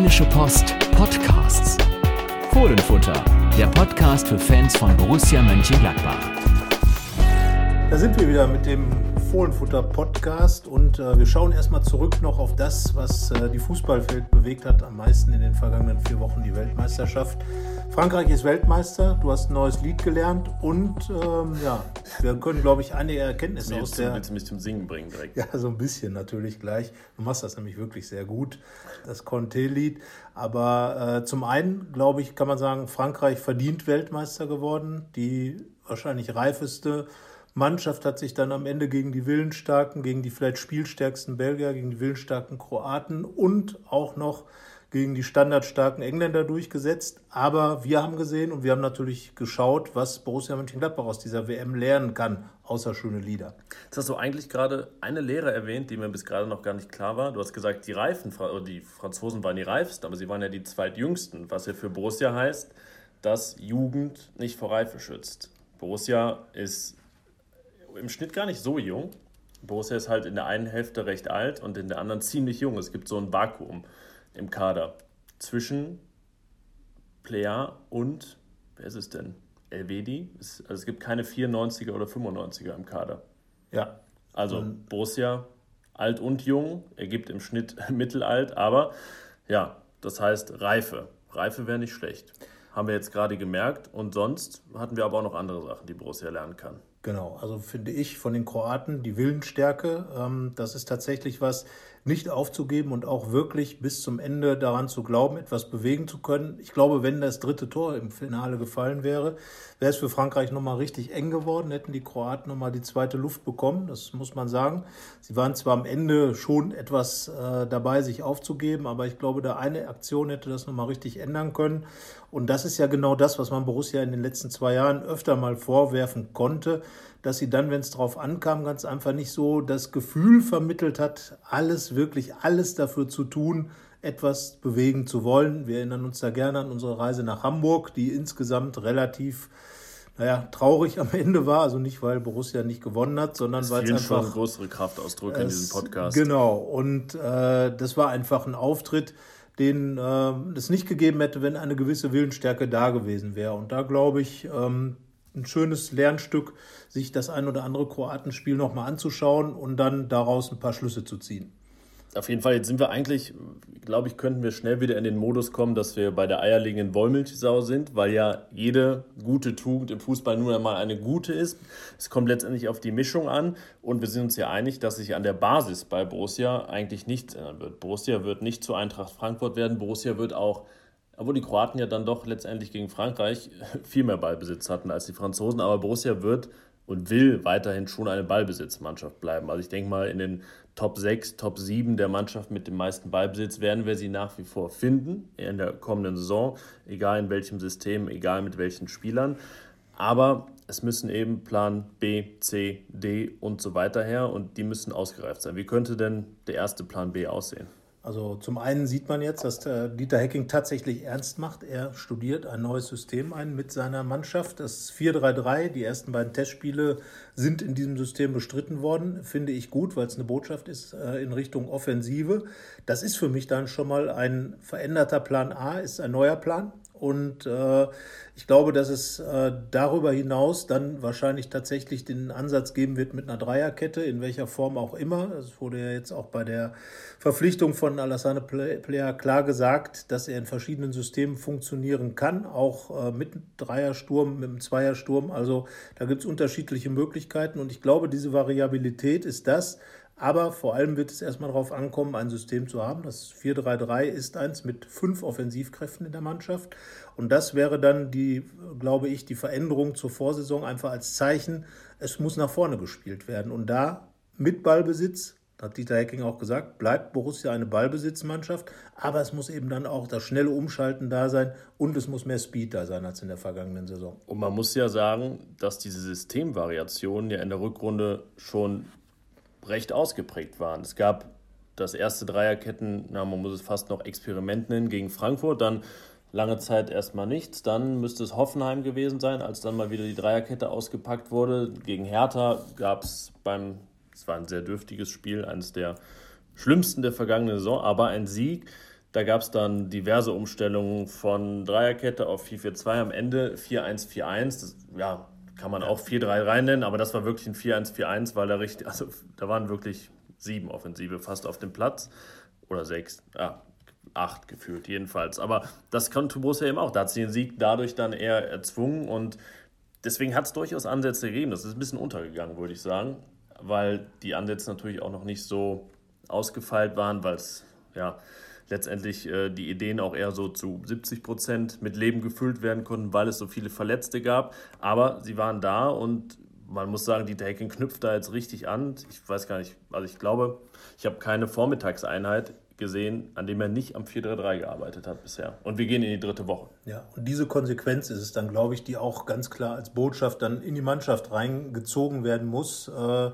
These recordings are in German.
Rheinische Post Podcasts. Fohlenfutter, der Podcast für Fans von Borussia Mönchengladbach. Da sind wir wieder mit dem Fohlenfutter Podcast und äh, wir schauen erstmal zurück noch auf das, was äh, die Fußballwelt bewegt hat, am meisten in den vergangenen vier Wochen die Weltmeisterschaft. Frankreich ist Weltmeister, du hast ein neues Lied gelernt und ähm, ja, wir können, glaube ich, einige Erkenntnisse aus der... Willst du mich zum Singen bringen direkt? Ja, so ein bisschen natürlich gleich. Du machst das nämlich wirklich sehr gut, das Conte-Lied. Aber äh, zum einen, glaube ich, kann man sagen, Frankreich verdient Weltmeister geworden. Die wahrscheinlich reifeste Mannschaft hat sich dann am Ende gegen die willensstarken, gegen die vielleicht spielstärksten Belgier, gegen die willensstarken Kroaten und auch noch gegen die standardstarken Engländer durchgesetzt. Aber wir haben gesehen und wir haben natürlich geschaut, was Borussia Mönchengladbach aus dieser WM lernen kann, außer schöne Lieder. Jetzt hast du eigentlich gerade eine Lehre erwähnt, die mir bis gerade noch gar nicht klar war. Du hast gesagt, die Reifen, die Franzosen waren die reifsten, aber sie waren ja die zweitjüngsten, was ja für Borussia heißt, dass Jugend nicht vor Reife schützt. Borussia ist im Schnitt gar nicht so jung. Borussia ist halt in der einen Hälfte recht alt und in der anderen ziemlich jung. Es gibt so ein Vakuum im Kader zwischen Plea und, wer ist es denn? Elvedi? also es gibt keine 94er oder 95er im Kader. Ja. Also und Borussia alt und jung, ergibt im Schnitt mittelalt, aber ja, das heißt Reife. Reife wäre nicht schlecht. Haben wir jetzt gerade gemerkt und sonst hatten wir aber auch noch andere Sachen, die Borussia lernen kann. Genau, also finde ich von den Kroaten die Willensstärke. Ähm, das ist tatsächlich was, nicht aufzugeben und auch wirklich bis zum Ende daran zu glauben, etwas bewegen zu können. Ich glaube, wenn das dritte Tor im Finale gefallen wäre, wäre es für Frankreich nochmal richtig eng geworden, hätten die Kroaten nochmal die zweite Luft bekommen, das muss man sagen. Sie waren zwar am Ende schon etwas äh, dabei, sich aufzugeben, aber ich glaube, da eine Aktion hätte das nochmal richtig ändern können. Und das ist ja genau das, was man Borussia in den letzten zwei Jahren öfter mal vorwerfen konnte, dass sie dann, wenn es drauf ankam, ganz einfach nicht so das Gefühl vermittelt hat, alles, wirklich alles dafür zu tun, etwas bewegen zu wollen. Wir erinnern uns da gerne an unsere Reise nach Hamburg, die insgesamt relativ naja, traurig am Ende war. Also nicht, weil Borussia nicht gewonnen hat, sondern weil es einfach... schon größere Kraftausdrücke es, in diesem Podcast. Genau. Und äh, das war einfach ein Auftritt, den äh, es nicht gegeben hätte, wenn eine gewisse Willensstärke da gewesen wäre. Und da glaube ich, ähm, ein schönes Lernstück, sich das ein oder andere Kroatenspiel nochmal anzuschauen und dann daraus ein paar Schlüsse zu ziehen. Auf jeden Fall, jetzt sind wir eigentlich, glaube ich, könnten wir schnell wieder in den Modus kommen, dass wir bei der eierlegenden Wollmilchsau sind, weil ja jede gute Tugend im Fußball nur einmal eine gute ist. Es kommt letztendlich auf die Mischung an und wir sind uns ja einig, dass sich an der Basis bei Borussia eigentlich nichts ändern wird. Borussia wird nicht zu Eintracht Frankfurt werden, Borussia wird auch obwohl die Kroaten ja dann doch letztendlich gegen Frankreich viel mehr Ballbesitz hatten als die Franzosen. Aber Borussia wird und will weiterhin schon eine Ballbesitzmannschaft bleiben. Also ich denke mal, in den Top 6, Top 7 der Mannschaft mit dem meisten Ballbesitz werden wir sie nach wie vor finden in der kommenden Saison, egal in welchem System, egal mit welchen Spielern. Aber es müssen eben Plan B, C, D und so weiter her und die müssen ausgereift sein. Wie könnte denn der erste Plan B aussehen? Also zum einen sieht man jetzt, dass Dieter Hecking tatsächlich ernst macht. Er studiert ein neues System ein mit seiner Mannschaft. Das 4-3-3, die ersten beiden Testspiele sind in diesem System bestritten worden. Finde ich gut, weil es eine Botschaft ist äh, in Richtung Offensive. Das ist für mich dann schon mal ein veränderter Plan A, ist ein neuer Plan. Und äh, ich glaube, dass es äh, darüber hinaus dann wahrscheinlich tatsächlich den Ansatz geben wird mit einer Dreierkette, in welcher Form auch immer. Es wurde ja jetzt auch bei der Verpflichtung von Alassane Player klar gesagt, dass er in verschiedenen Systemen funktionieren kann, auch äh, mit Dreiersturm, mit einem Zweiersturm. Also da gibt es unterschiedliche Möglichkeiten und ich glaube, diese Variabilität ist das, aber vor allem wird es erstmal darauf ankommen, ein System zu haben. Das 4-3-3 ist eins mit fünf Offensivkräften in der Mannschaft. Und das wäre dann die, glaube ich, die Veränderung zur Vorsaison einfach als Zeichen, es muss nach vorne gespielt werden. Und da mit Ballbesitz, hat Dieter Hecking auch gesagt, bleibt Borussia eine Ballbesitzmannschaft, aber es muss eben dann auch das schnelle Umschalten da sein und es muss mehr Speed da sein als in der vergangenen Saison. Und man muss ja sagen, dass diese Systemvariationen ja in der Rückrunde schon recht ausgeprägt waren. Es gab das erste Dreierketten, na, man muss es fast noch Experiment nennen, gegen Frankfurt, dann lange Zeit erstmal nichts. Dann müsste es Hoffenheim gewesen sein, als dann mal wieder die Dreierkette ausgepackt wurde. Gegen Hertha gab es beim, es war ein sehr dürftiges Spiel, eines der schlimmsten der vergangenen Saison, aber ein Sieg, Da gab es dann diverse Umstellungen von Dreierkette auf 4-4-2, am Ende 4-1-4-1. Das, ja, kann man auch 4-3 rein nennen, aber das war wirklich ein 4-1-4-1, weil da richtig, also da waren wirklich sieben Offensive fast auf dem Platz. Oder sechs, ja, acht gefühlt jedenfalls. Aber das konnte Borussia eben auch. Da hat sie den Sieg dadurch dann eher erzwungen und deswegen hat es durchaus Ansätze gegeben. Das ist ein bisschen untergegangen, würde ich sagen, weil die Ansätze natürlich auch noch nicht so ausgefeilt waren, weil es ja letztendlich äh, die Ideen auch eher so zu 70 Prozent mit Leben gefüllt werden konnten, weil es so viele Verletzte gab. Aber sie waren da und man muss sagen, die Hecking knüpft da jetzt richtig an. Ich weiß gar nicht, also ich glaube, ich habe keine Vormittagseinheit gesehen, an dem er nicht am 4-3-3 gearbeitet hat bisher. Und wir gehen in die dritte Woche. Ja, und diese Konsequenz ist es dann, glaube ich, die auch ganz klar als Botschaft dann in die Mannschaft reingezogen werden muss. Äh,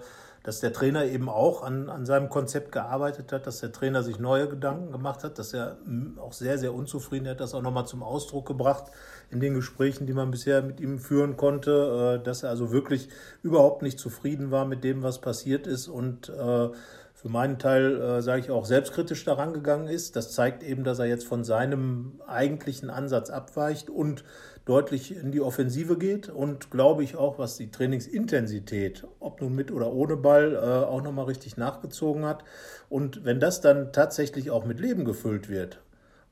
dass der Trainer eben auch an, an seinem Konzept gearbeitet hat, dass der Trainer sich neue Gedanken gemacht hat, dass er hm, auch sehr, sehr unzufrieden hat, das auch nochmal zum Ausdruck gebracht in den Gesprächen, die man bisher mit ihm führen konnte, äh, dass er also wirklich überhaupt nicht zufrieden war mit dem, was passiert ist und äh, für meinen Teil, äh, sage ich auch, selbstkritisch daran gegangen ist. Das zeigt eben, dass er jetzt von seinem eigentlichen Ansatz abweicht und deutlich in die Offensive geht und glaube ich auch, was die Trainingsintensität, ob nun mit oder ohne Ball, äh, auch nochmal richtig nachgezogen hat. Und wenn das dann tatsächlich auch mit Leben gefüllt wird,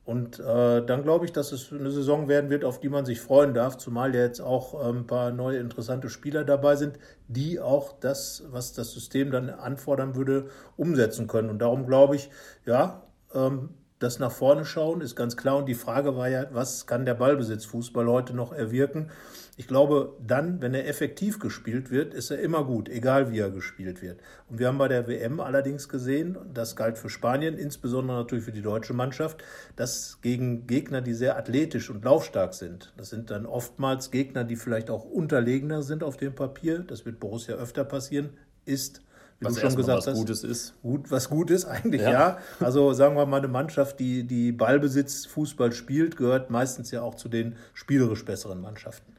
und äh, dann glaube ich, dass es eine Saison werden wird, auf die man sich freuen darf, zumal ja jetzt auch ähm, ein paar neue interessante Spieler dabei sind, die auch das, was das System dann anfordern würde, umsetzen können. Und darum glaube ich, ja, ähm, das nach vorne schauen ist ganz klar. Und die Frage war ja, was kann der Ballbesitzfußball heute noch erwirken? Ich glaube, dann, wenn er effektiv gespielt wird, ist er immer gut, egal wie er gespielt wird. Und wir haben bei der WM allerdings gesehen, das galt für Spanien, insbesondere natürlich für die deutsche Mannschaft, dass gegen Gegner, die sehr athletisch und laufstark sind, das sind dann oftmals Gegner, die vielleicht auch unterlegener sind auf dem Papier, das wird Borussia öfter passieren, ist wie was du schon gesagt was hast, Gutes ist. Gut, was gut ist eigentlich, ja. ja. Also sagen wir mal, eine Mannschaft, die, die Ballbesitz Fußball spielt, gehört meistens ja auch zu den spielerisch besseren Mannschaften.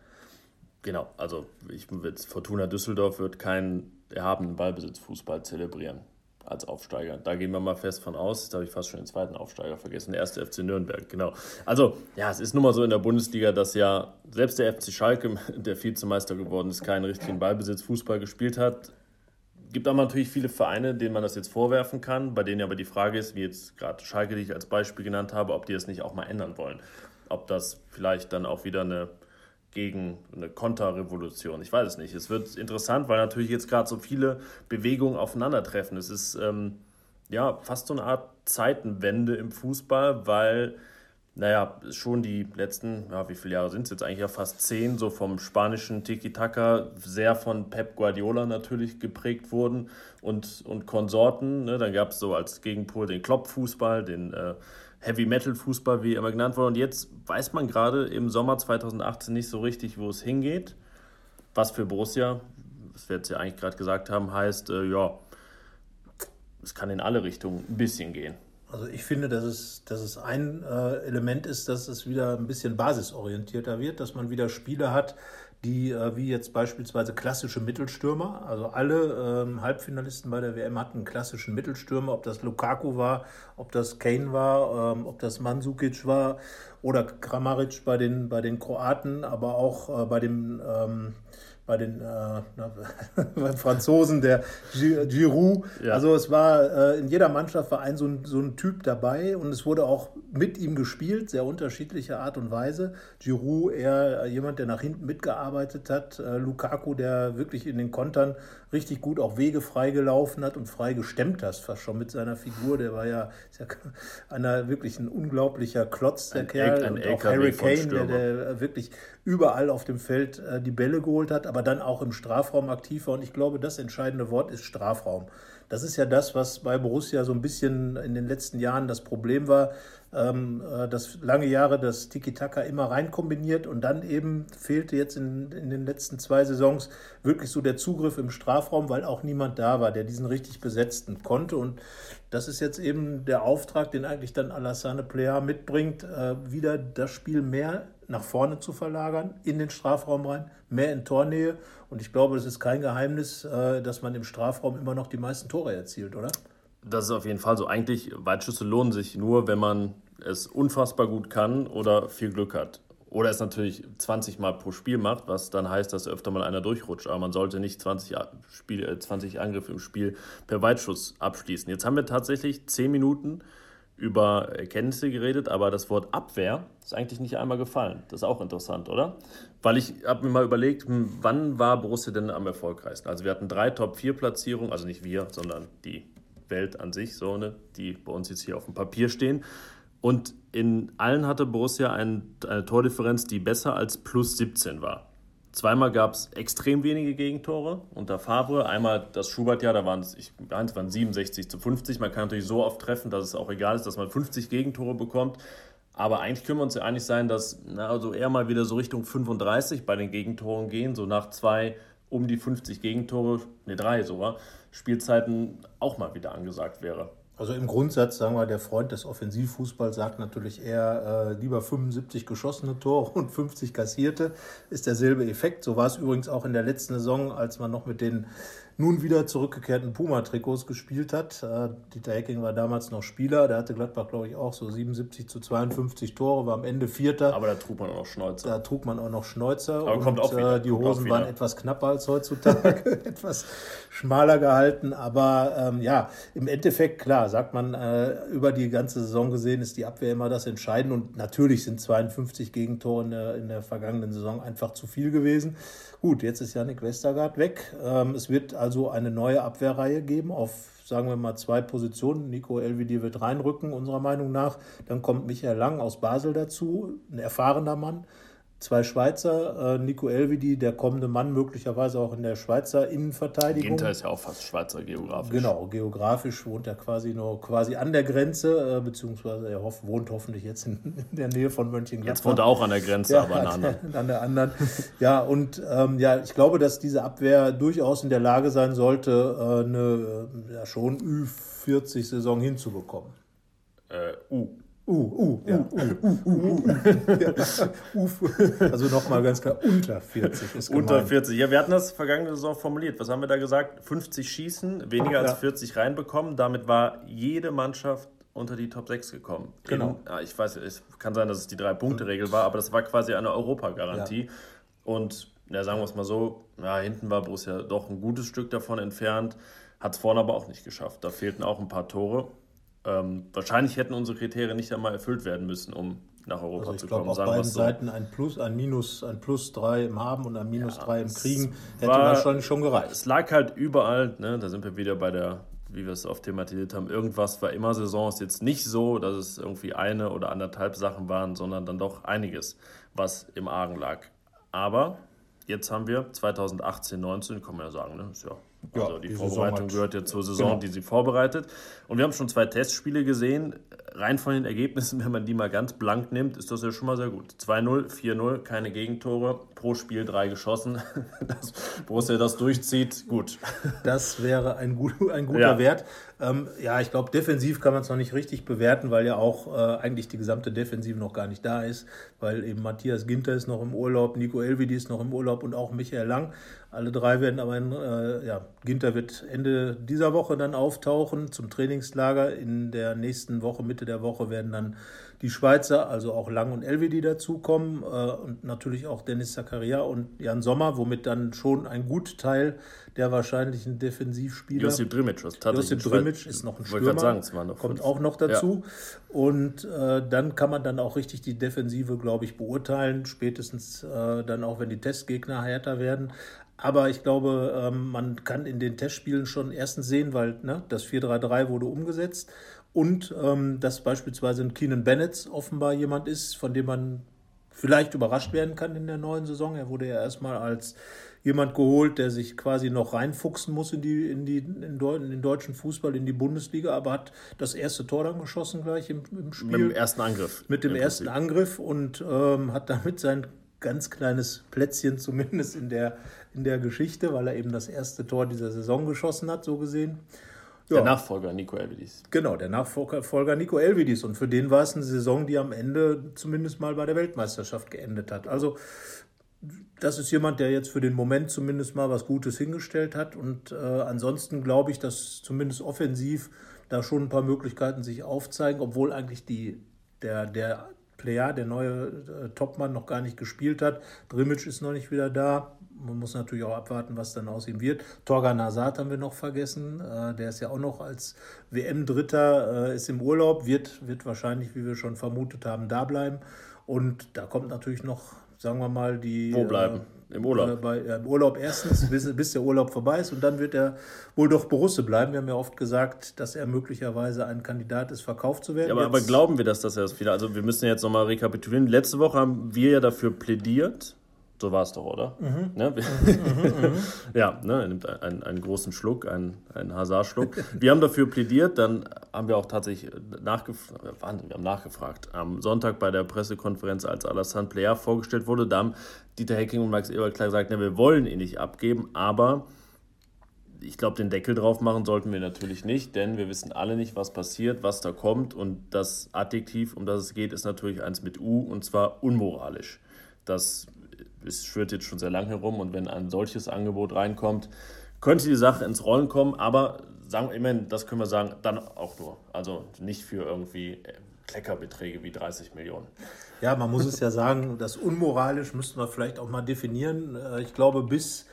Genau, also ich, Fortuna Düsseldorf wird keinen erhabenen Ballbesitz Fußball zelebrieren als Aufsteiger. Da gehen wir mal fest von aus. Da habe ich fast schon den zweiten Aufsteiger vergessen. Der erste FC Nürnberg, genau. Also, ja, es ist nun mal so in der Bundesliga, dass ja selbst der FC Schalke, der Vizemeister geworden ist, keinen richtigen Ballbesitz Fußball gespielt hat gibt aber natürlich viele Vereine, denen man das jetzt vorwerfen kann, bei denen aber die Frage ist, wie jetzt gerade Schalke, die ich als Beispiel genannt habe, ob die das nicht auch mal ändern wollen. Ob das vielleicht dann auch wieder eine gegen eine Konterrevolution. Ich weiß es nicht. Es wird interessant, weil natürlich jetzt gerade so viele Bewegungen aufeinandertreffen. Es ist ähm, ja fast so eine Art Zeitenwende im Fußball, weil naja, schon die letzten, ja, wie viele Jahre sind es jetzt eigentlich ja fast zehn, so vom spanischen Tiki-Taka, sehr von Pep Guardiola natürlich geprägt wurden und, und Konsorten. Ne? Dann gab es so als Gegenpol den Klopp-Fußball, den äh, Heavy-Metal-Fußball, wie immer genannt wurde. Und jetzt weiß man gerade im Sommer 2018 nicht so richtig, wo es hingeht. Was für Borussia, was wir jetzt ja eigentlich gerade gesagt haben, heißt, äh, ja, es kann in alle Richtungen ein bisschen gehen. Also ich finde, dass es, dass es ein äh, Element ist, dass es wieder ein bisschen basisorientierter wird, dass man wieder Spiele hat, die äh, wie jetzt beispielsweise klassische Mittelstürmer, also alle ähm, Halbfinalisten bei der WM hatten einen klassischen Mittelstürmer, ob das Lukaku war, ob das Kane war, ähm, ob das Mandzukic war oder Kramaric bei den, bei den Kroaten, aber auch äh, bei dem ähm, bei den äh, na, Franzosen, der Giroud. Ja. Also es war äh, in jeder Mannschaft war ein so, ein so ein Typ dabei und es wurde auch mit ihm gespielt, sehr unterschiedliche Art und Weise. Giroud eher jemand, der nach hinten mitgearbeitet hat. Äh, Lukaku, der wirklich in den Kontern richtig gut auch Wege freigelaufen hat und frei gestemmt hat, fast schon mit seiner Figur. Der war ja, ja einer wirklich ein unglaublicher Klotz, der ein Kerl. Ein und auch Harry Kane, der, der, wirklich überall auf dem Feld äh, die Bälle geholt hat, aber dann auch im Strafraum aktiv war. Und ich glaube, das entscheidende Wort ist Strafraum. Das ist ja das, was bei Borussia so ein bisschen in den letzten Jahren das Problem war, ähm, äh, dass lange Jahre das Tiki-Taka immer rein kombiniert und dann eben fehlte jetzt in, in den letzten zwei Saisons wirklich so der Zugriff im Strafraum, weil auch niemand da war, der diesen richtig besetzten konnte. Und das ist jetzt eben der Auftrag, den eigentlich dann Alassane Plea mitbringt, äh, wieder das Spiel mehr nach vorne zu verlagern, in den Strafraum rein, mehr in Tornähe. Und ich glaube, es ist kein Geheimnis, äh, dass man im Strafraum immer noch die meisten Tore erzielt, oder? Das ist auf jeden Fall so. Eigentlich, Weitschüsse lohnen sich nur, wenn man es unfassbar gut kann oder viel Glück hat. Oder es natürlich 20 Mal pro Spiel macht, was dann heißt, dass öfter mal einer durchrutscht. Aber man sollte nicht 20, Spiel, 20 Angriffe im Spiel per Weitschuss abschließen. Jetzt haben wir tatsächlich 10 Minuten über Erkenntnisse geredet, aber das Wort Abwehr ist eigentlich nicht einmal gefallen. Das ist auch interessant, oder? Weil ich habe mir mal überlegt, hm, wann war Borussia denn am erfolgreichsten? Also wir hatten drei Top-4-Platzierungen, also nicht wir, sondern die Welt an sich, so eine, die bei uns jetzt hier auf dem Papier stehen. Und in allen hatte Borussia ein, eine Tordifferenz, die besser als plus 17 war. Zweimal gab es extrem wenige Gegentore unter Favre. Einmal das Schubert-Jahr, da waren es, ich es waren 67 zu 50. Man kann natürlich so oft treffen, dass es auch egal ist, dass man 50 Gegentore bekommt. Aber eigentlich können wir uns ja einig sein, dass na, also eher mal wieder so Richtung 35 bei den Gegentoren gehen, so nach zwei um die 50 Gegentore, ne drei sogar, Spielzeiten auch mal wieder angesagt wäre. Also im Grundsatz, sagen wir, der Freund des Offensivfußballs sagt natürlich eher äh, lieber 75 geschossene Tore und 50 kassierte. Ist derselbe Effekt. So war es übrigens auch in der letzten Saison, als man noch mit den nun wieder zurückgekehrten Puma-Trikots gespielt hat. Äh, Dieter Hecking war damals noch Spieler, der hatte Gladbach, glaube ich, auch so 77 zu 52 Tore, war am Ende Vierter. Aber da trug man auch noch Schnäuzer. Da trug man auch noch Schnäuzer. Aber und, kommt auch wieder. Äh, die Hosen waren etwas knapper als heutzutage, etwas schmaler gehalten. Aber ähm, ja, im Endeffekt, klar, sagt man, äh, über die ganze Saison gesehen ist die Abwehr immer das Entscheidende. Und natürlich sind 52 Gegentore in der, in der vergangenen Saison einfach zu viel gewesen. Gut, jetzt ist Janik Westergaard weg. Ähm, es wird also eine neue Abwehrreihe geben auf, sagen wir mal, zwei Positionen. Nico Elvedi wird reinrücken, unserer Meinung nach. Dann kommt Michael Lang aus Basel dazu, ein erfahrener Mann zwei Schweizer, äh, Nico Elvedi, der kommende Mann, möglicherweise auch in der Schweizer Innenverteidigung. Ginter ist ja auch fast Schweizer geografisch. Genau, geografisch wohnt er quasi nur quasi an der Grenze, äh, beziehungsweise er hoff, wohnt hoffentlich jetzt in, in, der Nähe von Mönchengladbach. Jetzt wohnt er auch an der Grenze, ja, aber an der anderen. An der anderen. ja, und ähm, ja, ich glaube, dass diese Abwehr durchaus in der Lage sein sollte, äh, eine ja, schon Ü40-Saison hinzubekommen. Äh, U. Uh, uh, uh, uh, uh, uh. ja. Also nochmal ganz klar, unter 40 ist gemeint. Unter 40. Ja, wir hatten das vergangene Saison formuliert. Was haben wir da gesagt? 50 schießen, weniger als 40 reinbekommen. Damit war jede Mannschaft unter die Top 6 gekommen. Genau. In, ich weiß, es kann sein, dass es die Drei-Punkte-Regel war, aber das war quasi eine Europagarantie. Ja. Und ja, sagen wir es mal so, ja, hinten war Borussia doch ein gutes Stück davon entfernt, hat es vorne aber auch nicht geschafft. Da fehlten auch ein paar Tore. Ähm, wahrscheinlich hätten unsere Kriterien nicht einmal erfüllt werden müssen, um nach Europa also zu kommen. Ich glaube, auf beiden so. Seiten ein Plus, ein Minus, ein Plus 3 im Haben und ein Minus ja, 3 im Kriegen hätte war, wahrscheinlich schon gereicht. Es lag halt überall, ne? da sind wir wieder bei der, wie wir es oft thematisiert haben, irgendwas war immer Saison. ist jetzt nicht so, dass es irgendwie eine oder anderthalb Sachen waren, sondern dann doch einiges, was im Argen lag. Aber jetzt haben wir 2018, 19, kann man ja sagen, ne? ist ja also ja, die, die Vorbereitung gehört ja zur Saison, genau. die sie vorbereitet. Und wir haben schon zwei Testspiele gesehen. Rein von den Ergebnissen, wenn man die mal ganz blank nimmt, ist das ja schon mal sehr gut. 2-0, 4-0, keine Gegentore, pro Spiel drei geschossen. Das, Borussia das durchzieht, gut. Das wäre ein, gut, ein guter ja. Wert. Ähm, ja, ich glaube, defensiv kann man es noch nicht richtig bewerten, weil ja auch äh, eigentlich die gesamte Defensive noch gar nicht da ist, weil eben Matthias Ginter ist noch im Urlaub, Nico Elvedi ist noch im Urlaub und auch Michael Lang. Alle drei werden aber, in, äh, ja, Ginter wird Ende dieser Woche dann auftauchen zum Trainingslager. In der nächsten Woche, Mitte der Woche, werden dann die Schweizer, also auch Lang und Elvedi dazukommen äh, und natürlich auch Dennis Zakaria und Jan Sommer, womit dann schon ein gut Teil der wahrscheinlichen Defensivspieler. Josip Drimic, was Josip Drimic ist noch ein Stürmer, sagen, noch kommt auch noch dazu. Ja. Und äh, dann kann man dann auch richtig die Defensive, glaube ich, beurteilen, spätestens äh, dann auch, wenn die Testgegner härter werden. Aber ich glaube, ähm, man kann in den Testspielen schon erstens sehen, weil ne, das 4-3-3 wurde umgesetzt und ähm, dass beispielsweise ein Keenan Bennett offenbar jemand ist, von dem man vielleicht überrascht werden kann in der neuen Saison. Er wurde ja erstmal als jemand geholt, der sich quasi noch reinfuchsen muss in, die, in, die, in, den deutschen Fußball, in die Bundesliga, aber hat das erste Tor dann geschossen gleich im, im Spiel. Mit dem ersten Angriff. Mit dem ersten Angriff und ähm, hat damit sein ganz kleines Plätzchen zumindest in der, in der Geschichte, weil er eben das erste Tor dieser Saison geschossen hat, so gesehen. Ja. Der Nachfolger Nico Elvidis. Genau, der Nachfolger Nico Elvidis. Und für den war es eine Saison, die am Ende zumindest mal bei der Weltmeisterschaft geendet hat. Also das ist jemand, der jetzt für den Moment zumindest mal was Gutes hingestellt hat. Und äh, ansonsten glaube ich, dass zumindest offensiv da schon ein paar Möglichkeiten sich aufzeigen, obwohl eigentlich die der, der Player, der neue äh, Topmann, noch gar nicht gespielt hat. Drimic ist noch nicht wieder da. Man muss natürlich auch abwarten, was dann aus ihm wird. Torgan Hazard haben wir noch vergessen. Äh, der ist ja auch noch als WM-Dritter, äh, ist im Urlaub, wird, wird wahrscheinlich, wie wir schon vermutet haben, da bleiben. Und da kommt natürlich noch, sagen wir mal, die. Wo bleiben? Im Urlaub. Äh, bei, ja, Im Urlaub erstens, bis, bis, der Urlaub vorbei ist. Und dann wird er wohl doch Borusse bleiben. Wir haben ja oft gesagt, dass er möglicherweise ein Kandidat ist, verkauft zu werden. Ja, aber, aber, glauben wir, dass das erst wieder. Also, wir müssen jetzt nochmal rekapitulieren. Letzte Woche haben wir ja dafür plädiert. So war es doch, oder? Mhm. Ne? Mhm, mhm, mhm. ja, ne? er nimmt einen, einen großen Schluck, einen, einen Hazard-Schluck. Wir haben dafür plädiert, dann haben wir auch tatsächlich nachgefragt, wir haben nachgefragt. Am Sonntag bei der Pressekonferenz, als Alassane Player vorgestellt wurde, da haben Dieter Hecking und Max Eberl klar gesagt, ne, wir wollen ihn nicht abgeben, aber ich glaube, den Deckel drauf machen sollten wir natürlich nicht, denn wir wissen alle nicht, was passiert, was da kommt. Und das Adjektiv, um das es geht, ist natürlich eins mit U und zwar unmoralisch. Das es schwirrt jetzt schon sehr lange herum und wenn ein solches Angebot reinkommt, könnte die Sache ins Rollen kommen, aber sagen wir immerhin, das können wir sagen, dann auch nur. Also nicht für irgendwie äh, Kleckerbeträge wie 30 Millionen. Ja, man muss es ja sagen, das unmoralisch müssten wir vielleicht auch mal definieren. Äh, ich glaube, bis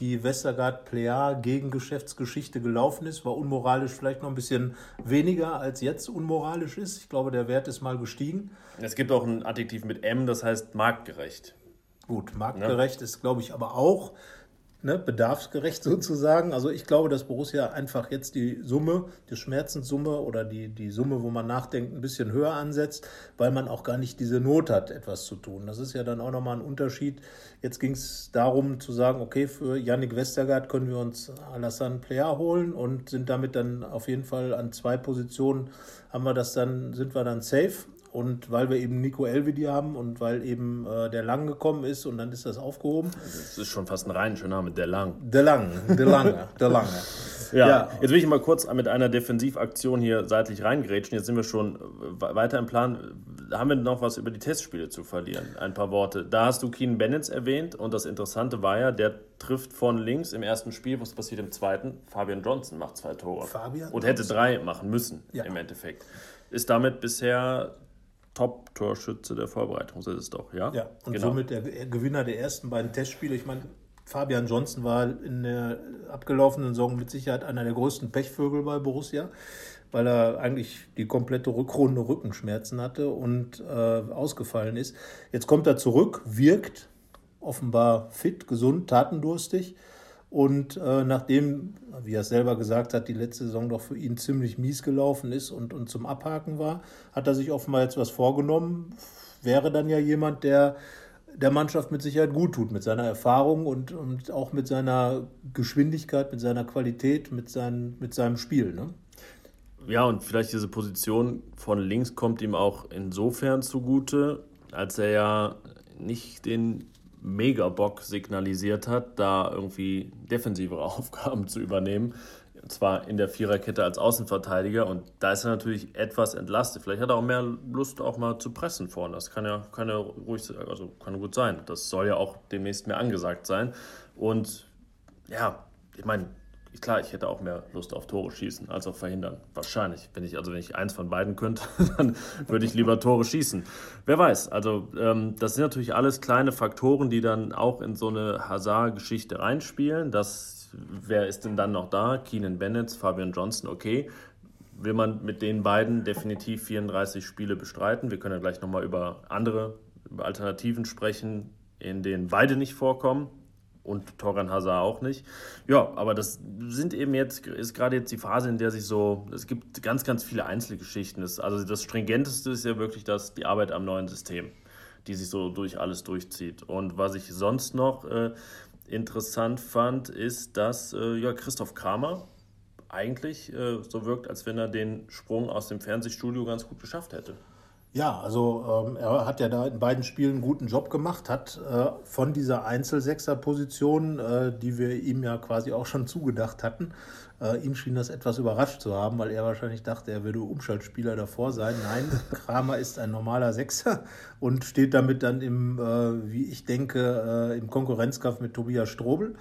die Westergaard Plea gegen Geschäftsgeschichte gelaufen ist, war unmoralisch vielleicht noch ein bisschen weniger als jetzt unmoralisch ist. Ich glaube, der Wert ist mal gestiegen. Es gibt auch ein Adjektiv mit M, das heißt marktgerecht. Gut, marktgerecht ne? ist, glaube ich, aber auch ne, bedarfsgerecht sozusagen. Also ich glaube, dass Borussia einfach jetzt die Summe, die Schmerzenssumme oder die, die Summe, wo man nachdenkt, ein bisschen höher ansetzt, weil man auch gar nicht diese Not hat, etwas zu tun. Das ist ja dann auch nochmal ein Unterschied. Jetzt ging es darum zu sagen, okay, für Yannick Westergaard können wir uns Alassane Player holen und sind damit dann auf jeden Fall an zwei Positionen haben wir das dann, sind wir dann safe. Und weil wir eben Nico Elvedi haben und weil eben äh, der Lang gekommen ist und dann ist das aufgehoben. Das ist schon fast ein rheinischer Name, der Lang. Der Lang, der Lange, der Lange. Ja, ja, jetzt will ich mal kurz mit einer Defensivaktion hier seitlich reingrätschen. Jetzt sind wir schon weiter im Plan. Haben wir noch was über die Testspiele zu verlieren? Ein paar Worte. Da hast du Keen Bennett erwähnt und das Interessante war ja, der trifft von links im ersten Spiel. Was passiert im zweiten? Fabian Johnson macht zwei Tore. Fabian und hätte drei machen müssen ja. im Endeffekt. Ist damit bisher Top-Torschütze der Vorbereitung, das ist es doch, ja? Ja, und genau. somit der Gewinner der ersten beiden Testspiele. Ich meine, Fabian Johnson war in der abgelaufenen Saison mit Sicherheit einer der größten Pechvögel bei Borussia, weil er eigentlich die komplette Rückrunde Rückenschmerzen hatte und äh, ausgefallen ist. Jetzt kommt er zurück, wirkt offenbar fit, gesund, tatendurstig und äh, nachdem, wie er selber gesagt hat, die letzte Saison doch für ihn ziemlich mies gelaufen ist und, und zum Abhaken war, hat er sich offenbar jetzt was vorgenommen. Wäre dann ja jemand, der der Mannschaft mit Sicherheit gut tut, mit seiner Erfahrung und, und auch mit seiner Geschwindigkeit, mit seiner Qualität, mit, sein, mit seinem Spiel. Ne? Ja, und vielleicht diese Position von links kommt ihm auch insofern zugute, als er ja nicht den Mega-Bock signalisiert hat, da irgendwie defensivere Aufgaben zu übernehmen. Und zwar in der Viererkette als Außenverteidiger. Und da ist er natürlich etwas entlastet. Vielleicht hat er auch mehr Lust, auch mal zu pressen vorne. Das kann ja, kann ja ruhig, also kann gut sein. Das soll ja auch demnächst mehr angesagt sein. Und ja, ich meine, klar, ich hätte auch mehr Lust auf Tore schießen als auf verhindern. Wahrscheinlich. Wenn ich, also wenn ich eins von beiden könnte, dann würde ich lieber Tore schießen. Wer weiß. Also ähm, das sind natürlich alles kleine Faktoren, die dann auch in so eine Hazard-Geschichte reinspielen. Das, wer ist denn dann noch da? Keenan Bennett, Fabian Johnson, okay. Will man mit den beiden definitiv 34 Spiele bestreiten? Wir können ja gleich nochmal über andere über Alternativen sprechen, in denen beide nicht vorkommen und Torgan Hazard auch nicht. Ja, aber das sind eben jetzt, ist gerade jetzt die Phase, in der sich so, es gibt ganz, ganz viele Einzelgeschichten. Das, also das Stringenteste ist ja wirklich das, die Arbeit am neuen System, die sich so durch alles durchzieht. Und was ich sonst noch äh, interessant fand, ist, dass äh, ja, Christoph Kramer eigentlich äh, so wirkt, als wenn er den Sprung aus dem Fernsehstudio ganz gut geschafft hätte. Ja, also ähm, er hat ja da in beiden Spielen einen guten Job gemacht, hat äh, von dieser Einzelsechser-Position, äh, die wir ihm ja quasi auch schon zugedacht hatten, Äh, ihn schien das etwas überrascht zu haben, weil er wahrscheinlich dachte, er würde Umschaltspieler davor sein. Nein, Kramer ist ein normaler Sechser und steht damit dann im, äh, wie ich denke, äh, im Konkurrenzkampf mit Tobias Strobel.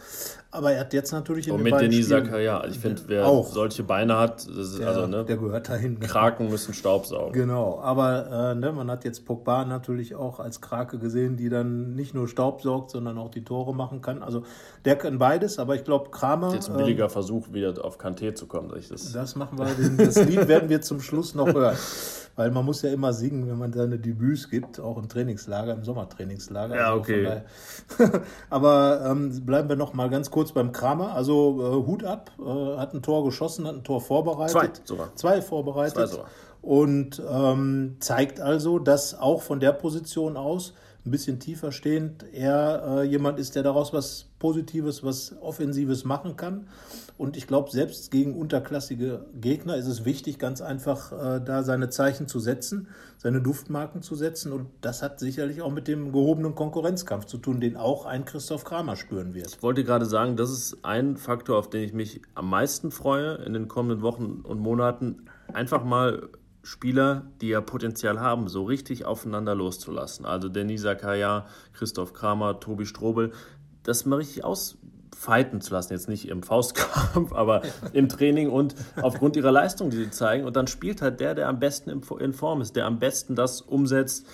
Aber er hat jetzt natürlich in und den mit Denis Zakaria. Ich finde, wer auch. solche Beine hat, ist, der, also, ne, der gehört dahin. Kraken müssen Staubsaugen. Genau, aber äh, ne, man hat jetzt Pogba natürlich auch als Krake gesehen, die dann nicht nur Staub saugt, sondern auch die Tore machen kann. Also der kann beides, aber ich glaube, Kramer. Ist jetzt ein billiger ähm, Versuch, wieder auf Kanté zu kommen. Das, das machen wir, das Lied werden wir zum Schluss noch hören. Weil man muss ja immer singen, wenn man seine Debüts gibt, auch im Trainingslager, im Sommertrainingslager. Ja, also okay. aber ähm, bleiben wir noch mal ganz kurz beim Kramer. Also äh, Hut ab, äh, hat ein Tor geschossen, hat ein Tor vorbereitet. Zwei sogar. Zwei vorbereitet. Zwei sogar. Und ähm, zeigt also, dass auch von der Position aus ein bisschen tiefer stehend er äh, jemand ist, der daraus was Positives, was Offensives machen kann. Und ich glaube, selbst gegen unterklassige Gegner ist es wichtig, ganz einfach äh, da seine Zeichen zu setzen, seine Duftmarken zu setzen. Und das hat sicherlich auch mit dem gehobenen Konkurrenzkampf zu tun, den auch ein Christoph Kramer spüren wird. Ich wollte gerade sagen, das ist ein Faktor, auf den ich mich am meisten freue in den kommenden Wochen und Monaten. Einfach mal Spieler, die ja Potenzial haben, so richtig aufeinander loszulassen. Also Denis Zakaria, Christoph Kramer, Tobi Strobel, das mal richtig ausfeiten zu lassen. Jetzt nicht im Faustkampf, aber im Training und aufgrund ihrer Leistung, die sie zeigen. Und dann spielt halt der, der am besten in Form ist, der am besten das umsetzt,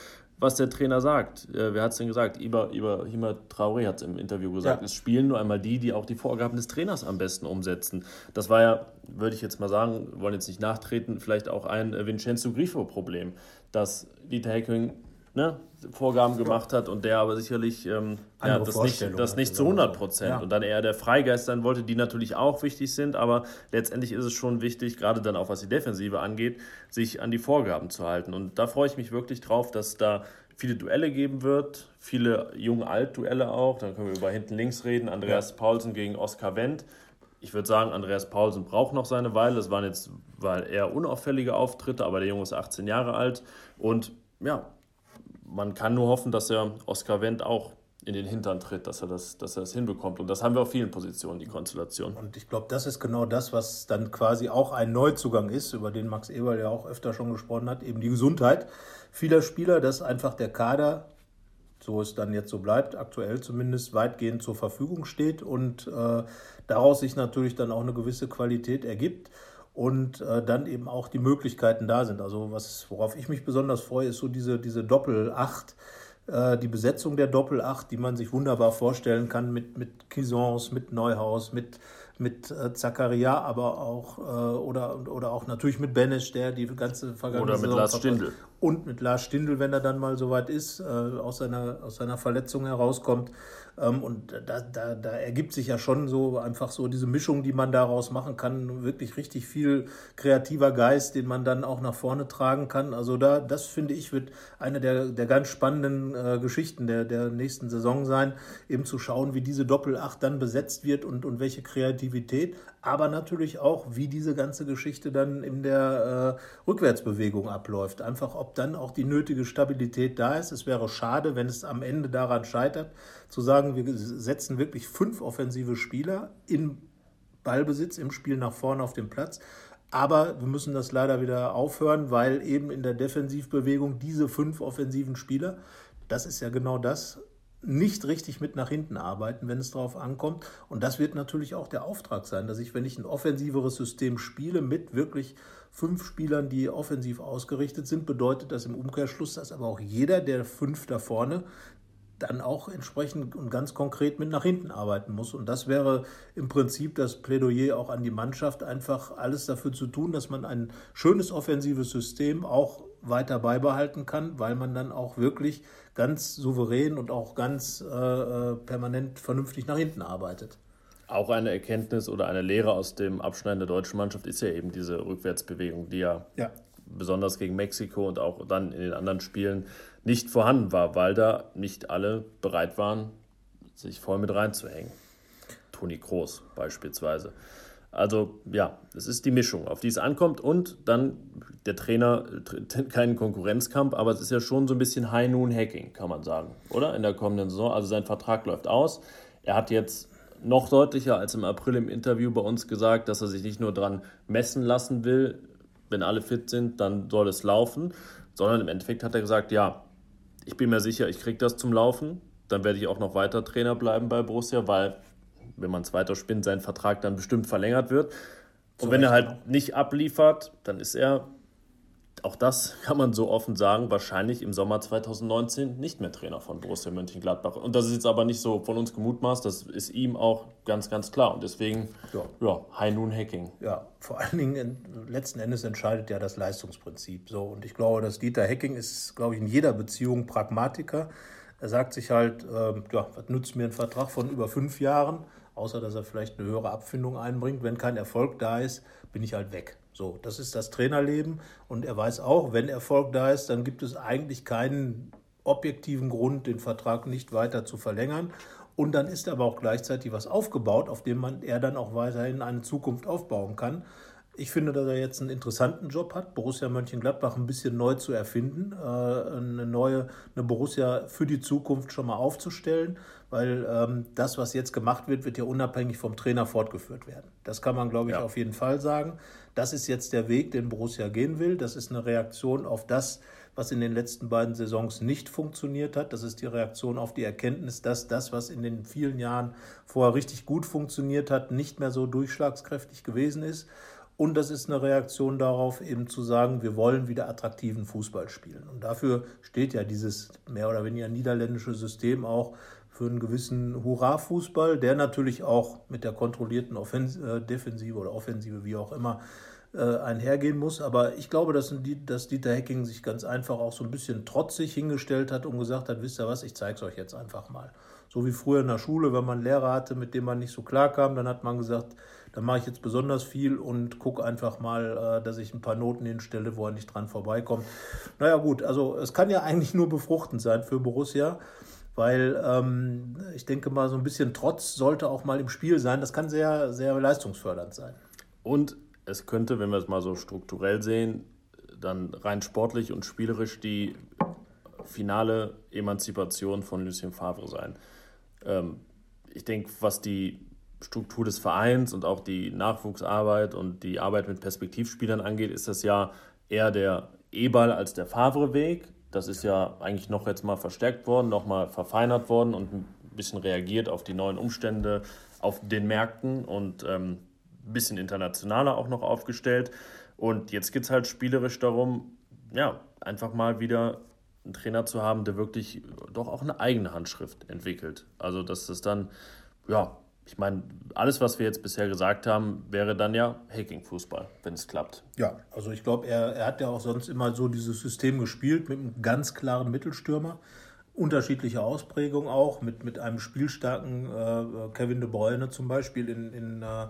was der Trainer sagt. Äh, wer hat es denn gesagt? Iber, Iber, Hima Traoré hat es im Interview gesagt. Ja. Es spielen nur einmal die, die auch die Vorgaben des Trainers am besten umsetzen. Das war ja, würde ich jetzt mal sagen, wollen jetzt nicht nachtreten, vielleicht auch ein äh, Vincenzo Grifo-Problem, dass Dieter Hecking ne, Vorgaben gemacht hat und der aber sicherlich ähm, ja, das, nicht, das nicht zu 100 Prozent ja. und dann eher der Freigeist sein wollte, die natürlich auch wichtig sind, aber letztendlich ist es schon wichtig, gerade dann auch was die Defensive angeht, sich an die Vorgaben zu halten. Und da freue ich mich wirklich drauf, dass da viele Duelle geben wird, viele Jung-Alt-Duelle auch. Dann können wir über hinten links reden. Andreas ja. Paulsen gegen Oskar Wendt. Ich würde sagen, Andreas Paulsen braucht noch seine Weile. Das waren jetzt weil eher unauffällige Auftritte, aber der Junge ist 18 Jahre alt. Und ja, man kann nur hoffen, dass er Oskar Wendt auch in den Hintern tritt, dass er, das, dass er das hinbekommt. Und das haben wir auf vielen Positionen, die Konstellation. Und ich glaube, das ist genau das, was dann quasi auch ein Neuzugang ist, über den Max Eberl ja auch öfter schon gesprochen hat, eben die Gesundheit vieler Spieler, dass einfach der Kader, so es dann jetzt so bleibt, aktuell zumindest weitgehend zur Verfügung steht und äh, daraus sich natürlich dann auch eine gewisse Qualität ergibt und äh, dann eben auch die Möglichkeiten da sind. Also was, worauf ich mich besonders freue, ist so diese, diese Doppel-Acht, äh, die Besetzung der Doppel-Acht, die man sich wunderbar vorstellen kann mit, mit Kisons, mit Neuhaus, mit, mit äh, Zakaria, aber auch äh, oder, oder auch natürlich mit Benesch, der die ganze vergangene Oder mit Saison Lars Stindl. Und mit Lars Stindl, wenn er dann mal soweit ist, äh, aus, seiner, aus seiner Verletzung herauskommt. Ähm, und da, da, da ergibt sich ja schon so einfach so diese Mischung, die man daraus machen kann. Wirklich richtig viel kreativer Geist, den man dann auch nach vorne tragen kann. Also da, das finde ich, wird eine der, der ganz spannenden äh, Geschichten der, der nächsten Saison sein, eben zu schauen, wie diese Doppelacht dann besetzt wird und, und welche Kreativität, aber natürlich auch, wie diese ganze Geschichte dann in der äh, Rückwärtsbewegung abläuft. Einfach, ob dann auch die nötige Stabilität da ist. Es wäre schade, wenn es am Ende daran scheitert, zu sagen, wir setzen wirklich fünf offensive Spieler in Ballbesitz im Spiel nach vorne auf dem Platz. Aber wir müssen das leider wieder aufhören, weil eben in der Defensivbewegung diese fünf offensiven Spieler, das ist ja genau das, nicht richtig mit nach hinten arbeiten, wenn es darauf ankommt. Und das wird natürlich auch der Auftrag sein, dass ich, wenn ich ein offensiveres System spiele mit wirklich fünf Spielern, die offensiv ausgerichtet sind, bedeutet das im Umkehrschluss, dass aber auch jeder der fünf da vorne dann auch entsprechend und ganz konkret mit nach hinten arbeiten muss. Und das wäre im Prinzip das Plädoyer auch an die Mannschaft, einfach alles dafür zu tun, dass man ein schönes offensives System auch weiter beibehalten kann, weil man dann auch wirklich ganz souverän und auch ganz äh, äh, permanent vernünftig nach hinten arbeitet. Auch eine Erkenntnis oder eine Lehre aus dem Abschneiden der deutschen Mannschaft ist ja eben diese Rückwärtsbewegung, die ja, ja. besonders gegen Mexiko und auch dann in den anderen Spielen nicht vorhanden war, weil da nicht alle bereit waren, sich voll mit reinzuhängen. Toni Kroos beispielsweise. Also ja, es ist die Mischung, auf die es ankommt und dann der Trainer tritt keinen Konkurrenzkampf, aber es ist ja schon so ein bisschen High Noon Hacking, kann man sagen, oder? In der kommenden Saison. Also sein Vertrag läuft aus. Er hat jetzt noch deutlicher als im April im Interview bei uns gesagt, dass er sich nicht nur dran messen lassen will, wenn alle fit sind, dann soll es laufen, sondern im Endeffekt hat er gesagt, ja, ich bin mir sicher, ich kriege das zum Laufen, dann werde ich auch noch weiter Trainer bleiben bei Borussia, weil, wenn man es weiter spinnt, sein Vertrag dann bestimmt verlängert wird. Und wenn er halt nicht abliefert, dann ist er auch das kann man so offen sagen, wahrscheinlich im Sommer 2019 nicht mehr Trainer von Borussia Mönchengladbach. Und das ist jetzt aber nicht so von uns gemutmaßt, das ist ihm auch ganz, ganz klar. Und deswegen, ja, ja High Noon Hacking. Ja, vor allen Dingen letzten Endes entscheidet ja das Leistungsprinzip. So, und ich glaube, dass Dieter Hacking ist, glaube ich, in jeder Beziehung Pragmatiker. Er sagt sich halt, äh, ja, was nützt mir ein Vertrag von über fünf Jahren, außer dass er vielleicht eine höhere Abfindung einbringt. Wenn kein Erfolg da ist, bin ich halt weg. So, das ist das Trainerleben und er weiß auch, wenn Erfolg da ist, dann gibt es eigentlich keinen objektiven Grund, den Vertrag nicht weiter zu verlängern. Und dann ist aber auch gleichzeitig was aufgebaut, auf dem man er dann auch weiterhin eine Zukunft aufbauen kann. Ich finde, dass er jetzt einen interessanten Job hat, Borussia Mönchengladbach ein bisschen neu zu erfinden, äh, eine neue, eine Borussia für die Zukunft schon mal aufzustellen, weil ähm, das, was jetzt gemacht wird, wird ja unabhängig vom Trainer fortgeführt werden. Das kann man, glaube ich, ja. auf jeden Fall sagen. Das ist jetzt der Weg, den Borussia gehen will. Das ist eine Reaktion auf das, was in den letzten beiden Saisons nicht funktioniert hat. Das ist die Reaktion auf die Erkenntnis, dass das, was in den vielen Jahren vorher richtig gut funktioniert hat, nicht mehr so durchschlagskräftig gewesen ist. Und das ist eine Reaktion darauf, eben zu sagen, wir wollen wieder attraktiven Fußball spielen. Und dafür steht ja dieses mehr oder weniger niederländische System auch für einen gewissen Hurra-Fußball, der natürlich auch mit der kontrollierten Offens äh, Defensive oder Offensive, wie auch immer, äh, einhergehen muss. Aber ich glaube, dass, dass Dieter Hecking sich ganz einfach auch so ein bisschen trotzig hingestellt hat und gesagt hat, wisst ihr was, ich zeige es euch jetzt einfach mal. So wie früher in der Schule, wenn man einen Lehrer hatte, mit dem man nicht so klar kam, dann hat man gesagt, da mache ich jetzt besonders viel und gucke einfach mal, äh, dass ich ein paar Noten hinstelle, wo er nicht dran vorbeikommt. Naja gut, also es kann ja eigentlich nur befruchtend sein für Borussia, weil ähm, ich denke mal, so ein bisschen Trotz sollte auch mal im Spiel sein. Das kann sehr, sehr leistungsfördernd sein. Und es könnte, wenn wir es mal so strukturell sehen, dann rein sportlich und spielerisch die finale Emanzipation von Lucien Favre sein. Ähm, ich denke, was die Struktur des Vereins und auch die Nachwuchsarbeit und die Arbeit mit Perspektivspielern angeht, ist das ja eher der E-Ball als der Favre-Weg. Das ist ja eigentlich noch jetzt mal verstärkt worden, noch mal verfeinert worden und ein bisschen reagiert auf die neuen Umstände auf den Märkten und ähm, ein bisschen internationaler auch noch aufgestellt. Und jetzt geht es halt spielerisch darum, ja, einfach mal wieder einen Trainer zu haben, der wirklich doch auch eine eigene Handschrift entwickelt. Also, dass das dann, ja, ich meine, alles, was wir jetzt bisher gesagt haben, wäre dann ja Hacking-Fußball, wenn es klappt. Ja, also ich glaube, er, er hat ja auch sonst immer so dieses System gespielt mit einem ganz klaren Mittelstürmer. Unterschiedliche Ausprägungen auch, mit, mit einem spielstarken äh, Kevin de Bruyne zum Beispiel in, in äh,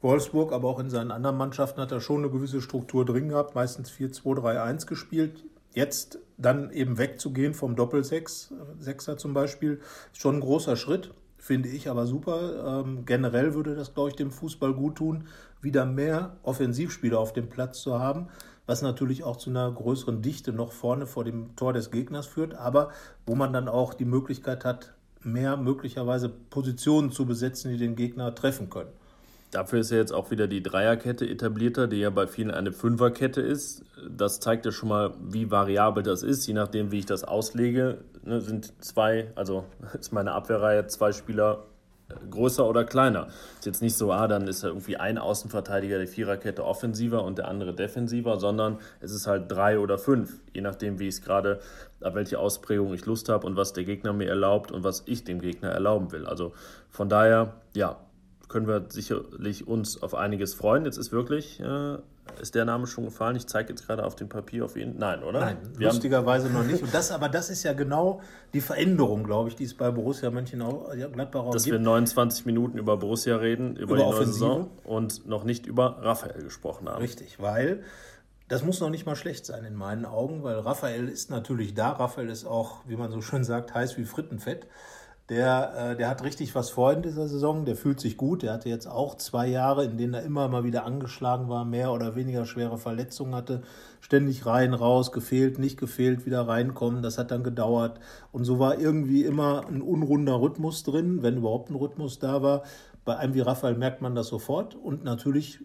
Wolfsburg, aber auch in seinen anderen Mannschaften hat er schon eine gewisse Struktur drin gehabt, meistens 4-2-3-1 gespielt. Jetzt dann eben wegzugehen vom Doppel-Sechs, Sechser zum Beispiel, ist schon ein großer Schritt finde ich aber super. Ähm, generell würde das, glaube ich, dem Fußball gut tun, wieder mehr Offensivspieler auf dem Platz zu haben, was natürlich auch zu einer größeren Dichte noch vorne vor dem Tor des Gegners führt, aber wo man dann auch die Möglichkeit hat, mehr möglicherweise Positionen zu besetzen, die den Gegner treffen können. Dafür ist ja jetzt auch wieder die Dreierkette etablierter, die ja bei vielen eine Fünferkette ist. Das zeigt ja schon mal, wie variabel das ist. Je nachdem, wie ich das auslege, ne, sind zwei, also ist meine Abwehrreihe zwei Spieler äh, größer oder kleiner. Ist jetzt nicht so, ah, dann ist ja irgendwie ein Außenverteidiger der Viererkette offensiver und der andere defensiver, sondern es ist halt drei oder fünf, je nachdem, wie ich es gerade, ab welche Ausprägung ich Lust habe und was der Gegner mir erlaubt und was ich dem Gegner erlauben will. Also von daher, ja, können wir sicherlich uns auf einiges freuen. Jetzt ist wirklich, äh, ist der Name schon gefallen? Ich zeige jetzt gerade auf dem Papier auf ihn. Nein, oder? Nein, wir lustigerweise noch nicht. Und das, aber das ist ja genau die Veränderung, glaube ich, die es bei Borussia Mönchengladbach auch Dass gibt. wir 29 Minuten über Borussia reden, über, über die neue Offensive. Saison und noch nicht über Raphael gesprochen haben. Richtig, weil das muss noch nicht mal schlecht sein in meinen Augen, weil Raphael ist natürlich da. Raphael ist auch, wie man so schön sagt, heiß wie Frittenfett. Der, äh, der hat richtig was vor in dieser Saison. Der fühlt sich gut. Der hatte jetzt auch zwei Jahre, in denen er immer mal wieder angeschlagen war, mehr oder weniger schwere Verletzungen hatte. Ständig rein, raus, gefehlt, nicht gefehlt, wieder reinkommen. Das hat dann gedauert. Und so war irgendwie immer ein unrunder Rhythmus drin, wenn überhaupt ein Rhythmus da war. Bei einem wie Raphael merkt man das sofort. Und natürlich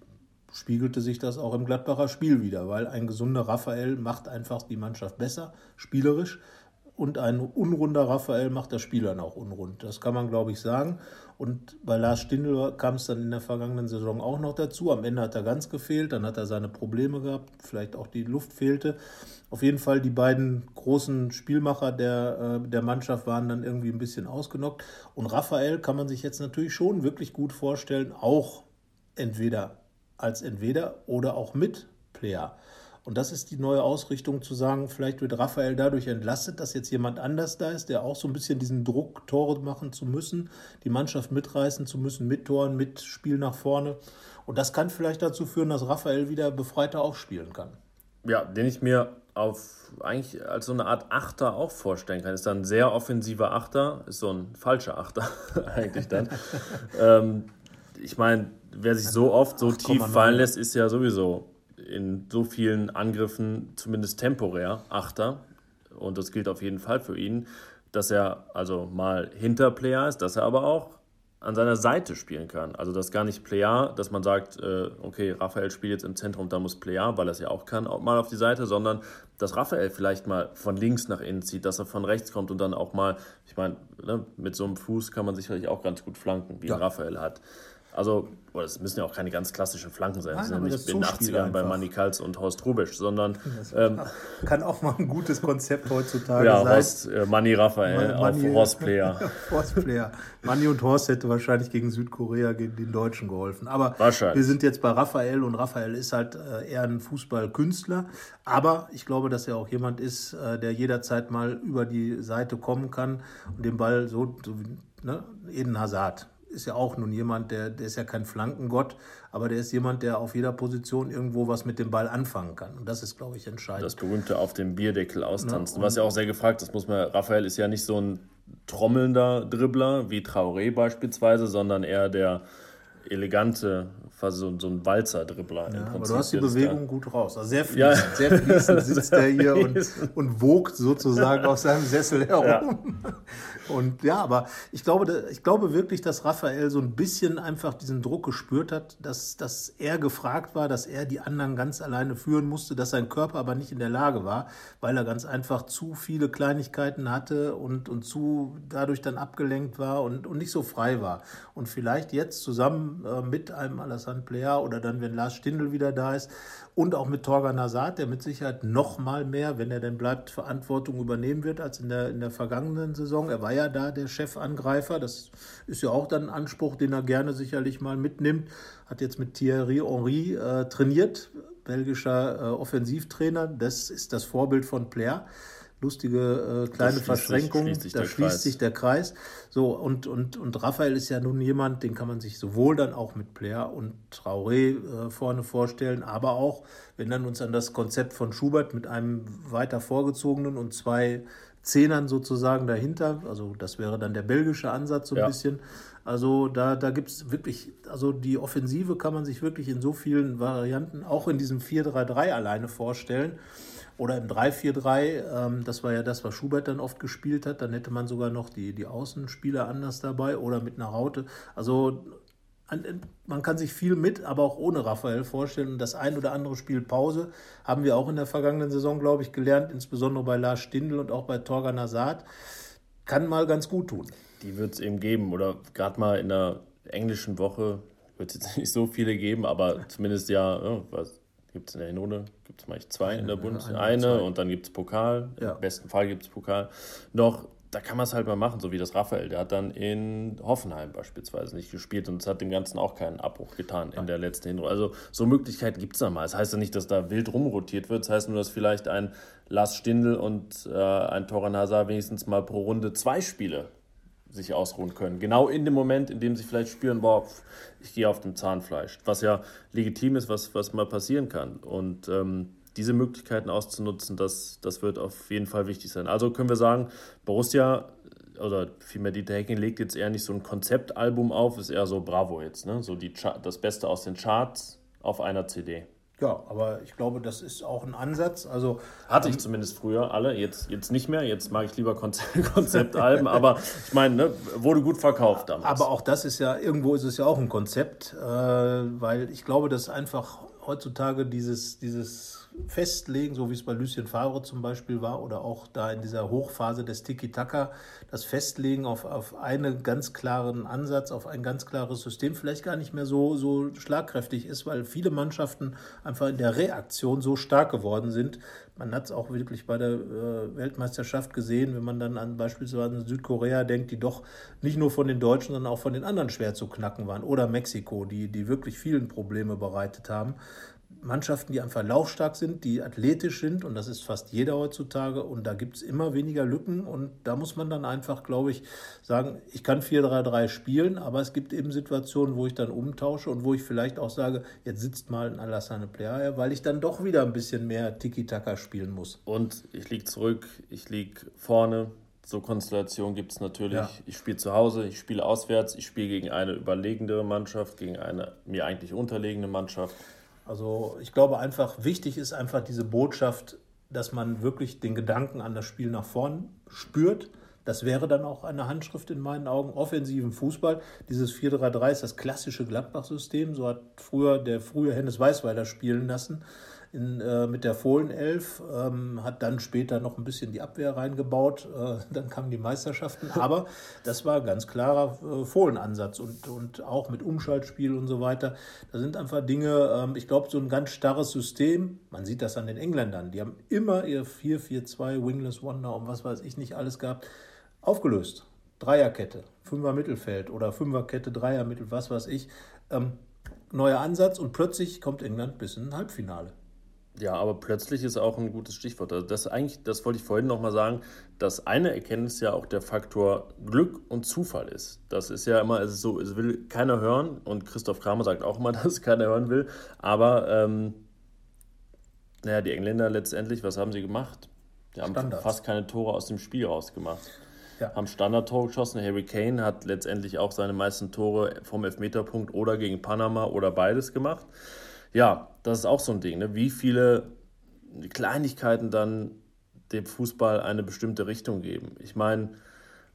spiegelte sich das auch im Gladbacher Spiel wieder, weil ein gesunder Raphael macht einfach die Mannschaft besser, spielerisch. Und ein unrunder Raphael macht das Spiel dann auch unrund. Das kann man, glaube ich, sagen. Und bei Lars Stindl kam es dann in der vergangenen Saison auch noch dazu. Am Ende hat er ganz gefehlt, dann hat er seine Probleme gehabt, vielleicht auch die Luft fehlte. Auf jeden Fall die beiden großen Spielmacher der, äh, der Mannschaft waren dann irgendwie ein bisschen ausgenockt. Und Raphael kann man sich jetzt natürlich schon wirklich gut vorstellen, auch entweder als entweder oder auch mit Player. Und das ist die neue Ausrichtung zu sagen, vielleicht wird Raphael dadurch entlastet, dass jetzt jemand anders da ist, der auch so ein bisschen diesen Druck, Tore machen zu müssen, die Mannschaft mitreißen zu müssen, mit Toren, mit Spiel nach vorne. Und das kann vielleicht dazu führen, dass Raphael wieder befreiter aufspielen kann. Ja, den ich mir auf eigentlich als so eine Art Achter auch vorstellen kann. Ist dann ein sehr offensiver Achter, ist so ein falscher Achter eigentlich dann. ähm, ich meine, wer sich so oft so tief fallen lässt, ist ja sowieso in so vielen Angriffen zumindest temporär Achter. Und das gilt auf jeden Fall für ihn, dass er also mal Hinterplayer ist, dass er aber auch an seiner Seite spielen kann. Also das gar nicht Player, dass man sagt, äh, okay, Raphael spielt jetzt im Zentrum, da muss Player, weil er es ja auch kann, auch mal auf die Seite, sondern dass Raphael vielleicht mal von links nach innen zieht, dass er von rechts kommt und dann auch mal, ich meine, ne, mit so einem Fuß kann man sicherlich auch ganz gut flanken, wie ja. Raphael hat. Also, es müssen ja auch keine ganz klassischen Flanken sein. Nein, das sind ja nicht in den 80ern bei Manny Kals und Horst Rubisch, sondern. Ähm, kann auch mal ein gutes Konzept heutzutage ja, sein. Horst, äh, Manny Raphael Manni, auf Horst Player. Horst Player. Manny und Horst hätte wahrscheinlich gegen Südkorea, gegen den Deutschen geholfen. Aber wir sind jetzt bei Raphael und Raphael ist halt äh, eher ein Fußballkünstler. Aber ich glaube, dass er auch jemand ist, äh, der jederzeit mal über die Seite kommen kann und den Ball so, so wie ne, Eden Hazard ist ja auch nun jemand, der, der ist ja kein Flankengott, aber der ist jemand, der auf jeder Position irgendwo was mit dem Ball anfangen kann. Und das ist, glaube ich, entscheidend. Das berühmte auf dem Bierdeckel austanzen. Ja, was ja auch sehr gefragt, das muss man, Raphael ist ja nicht so ein trommelnder Dribbler wie Traoré beispielsweise, sondern eher der elegante, fast so, so ein Walzer-Dribbler. Ja, aber du hast die Bewegung gut raus. Also sehr fließend, ja. sehr fließend sitzt er hier und, und wogt sozusagen auf seinem Sessel herum. Ja. Und ja, aber ich glaube, ich glaube wirklich, dass Raphael so ein bisschen einfach diesen Druck gespürt hat, dass, dass er gefragt war, dass er die anderen ganz alleine führen musste, dass sein Körper aber nicht in der Lage war, weil er ganz einfach zu viele Kleinigkeiten hatte und, und zu dadurch dann abgelenkt war und, und nicht so frei war. Und vielleicht jetzt zusammen äh, mit einem Alassane Plea oder dann, wenn Lars Stindl wieder da ist, und auch mit Torgan Hazard, der mit Sicherheit noch mal mehr, wenn er denn bleibt, Verantwortung übernehmen wird als in der, in der vergangenen Saison. Er war ja da der Chefangreifer. Das ist ja auch dann ein Anspruch, den er gerne sicherlich mal mitnimmt. Hat jetzt mit Thierry Henry äh, trainiert, belgischer äh, Offensivtrainer. Das ist das Vorbild von Player lustige äh, kleine Verschränkung, da schließt Kreis. sich der Kreis. So, und, und, und Raphael ist ja nun jemand, den kann man sich sowohl dann auch mit Player und Traoré äh, vorne vorstellen, aber auch, wenn dann uns an das Konzept von Schubert mit einem weiter vorgezogenen und zwei Zehnern sozusagen dahinter, also das wäre dann der belgische Ansatz so ein ja. bisschen. Also da, da gibt es wirklich, also die Offensive kann man sich wirklich in so vielen Varianten, auch in diesem 4-3-3 alleine vorstellen. Oder im 3-4-3, ähm, das war ja das, was Schubert dann oft gespielt hat. Dann hätte man sogar noch die, die Außenspieler anders dabei oder mit einer Raute. Also man kann sich viel mit, aber auch ohne Raphael vorstellen. Und das ein oder andere Spiel Pause haben wir auch in der vergangenen Saison, glaube ich, gelernt, insbesondere bei Lars Stindl und auch bei Torgan Hazard. Kann mal ganz gut tun. Die wird es eben geben. Oder gerade mal in der englischen Woche wird es jetzt nicht so viele geben, aber zumindest ja, oh, was, gibt es in der Hinrunde, gibt es mal zwei in der Bundesliga, eine, eine und dann gibt es Pokal, ja. im besten Fall gibt es Pokal. Noch, da kann man es halt mal machen, so wie das Raphael, der hat dann in Hoffenheim beispielsweise nicht gespielt und es hat dem Ganzen auch keinen Abbruch getan in der letzten Hinrunde. Also so Möglichkeiten gibt es da mal. Das heißt ja nicht, dass da wild rumrotiert wird, das heißt nur, dass vielleicht ein Lars Stindl und äh, ein Toran Hazard wenigstens mal pro Runde zwei Spiele sich ausruhen können. Genau in dem Moment, in dem sie vielleicht spüren, boah, ich gehe auf dem Zahnfleisch. Was ja legitim ist, was, was mal passieren kann. Und ähm, diese Möglichkeiten auszunutzen, das, das wird auf jeden Fall wichtig sein. Also können wir sagen, Borussia oder vielmehr Dieter Hecking legt jetzt eher nicht so ein Konzeptalbum auf, ist eher so Bravo jetzt, ne? So die das Beste aus den Charts auf einer CD. Ja, aber ich glaube, das ist auch ein Ansatz. Also, Hatte ich ähm, zumindest früher alle, jetzt, jetzt nicht mehr. Jetzt mag ich lieber Konzeptalben, aber ich meine, ne, wurde gut verkauft damals. Aber auch das ist ja, irgendwo ist es ja auch ein Konzept, äh, weil ich glaube, dass einfach heutzutage dieses, dieses festlegen, so wie es bei Lucien Favre zum Beispiel war oder auch da in dieser Hochphase des Tiki-Taka, das Festlegen auf, auf einen ganz klaren Ansatz, auf ein ganz klares System vielleicht gar nicht mehr so, so schlagkräftig ist, weil viele Mannschaften einfach in der Reaktion so stark geworden sind. Man hat es auch wirklich bei der äh, Weltmeisterschaft gesehen, wenn man dann an beispielsweise Südkorea denkt, die doch nicht nur von den Deutschen, sondern auch von den anderen schwer zu knacken waren. Oder Mexiko, die, die wirklich vielen Probleme bereitet haben. Mannschaften, die einfach laufstark sind, die athletisch sind und das ist fast jeder heutzutage und da gibt es immer weniger Lücken und da muss man dann einfach, glaube ich, sagen, ich kann 4-3-3 spielen, aber es gibt eben Situationen, wo ich dann umtausche und wo ich vielleicht auch sage, jetzt sitzt mal ein Alassane Player, weil ich dann doch wieder ein bisschen mehr Tiki-Taka spielen muss. Und ich liege zurück, ich liege vorne, so Konstellationen gibt es natürlich. Ja. Ich spiele zu Hause, ich spiele auswärts, ich spiele gegen eine überlegendere Mannschaft, gegen eine mir eigentlich unterlegene Mannschaft. Also ich glaube einfach, wichtig ist einfach diese Botschaft, dass man wirklich den Gedanken an das Spiel nach vorn spürt. Das wäre dann auch eine Handschrift in meinen Augen. Offensiven Fußball. Dieses 4-3-3 ist das klassische Gladbach-System. So hat früher der frühe Hennes Weißweiler spielen lassen in, äh, mit der Fohlenelf, ähm, hat dann später noch ein bisschen die Abwehr reingebaut, äh, dann kamen die Meisterschaften, aber das war ganz klarer äh, Fohlenansatz und, und auch mit Umschaltspiel und so weiter. Da sind einfach Dinge, ähm, ich glaube, so ein ganz starres System, man sieht das an den Engländern, die haben immer ihr 4-4-2, Wingless Wonder und was weiß ich nicht alles gehabt, aufgelöst. Dreierkette, Fünfer Mittelfeld oder Fünferkette, Dreier Mittel, was weiß ich. Ähm, neuer Ansatz und plötzlich kommt England bis in ein Halbfinale. Ja, aber plötzlich ist auch ein gutes Stichwort. Also das eigentlich, das wollte ich vorhin nochmal sagen, dass eine Erkenntnis ja auch der Faktor Glück und Zufall ist. Das ist ja immer, es ist so, es will keiner hören und Christoph Kramer sagt auch immer, dass es keiner hören will. Aber ähm, naja, die Engländer letztendlich, was haben sie gemacht? Die haben Standards. fast keine Tore aus dem Spiel rausgemacht. Ja. Haben Standardtore geschossen. Harry Kane hat letztendlich auch seine meisten Tore vom Elfmeterpunkt oder gegen Panama oder beides gemacht ja, das ist auch so ein Ding, ne? wie viele Kleinigkeiten dann dem Fußball eine bestimmte Richtung geben. Ich meine,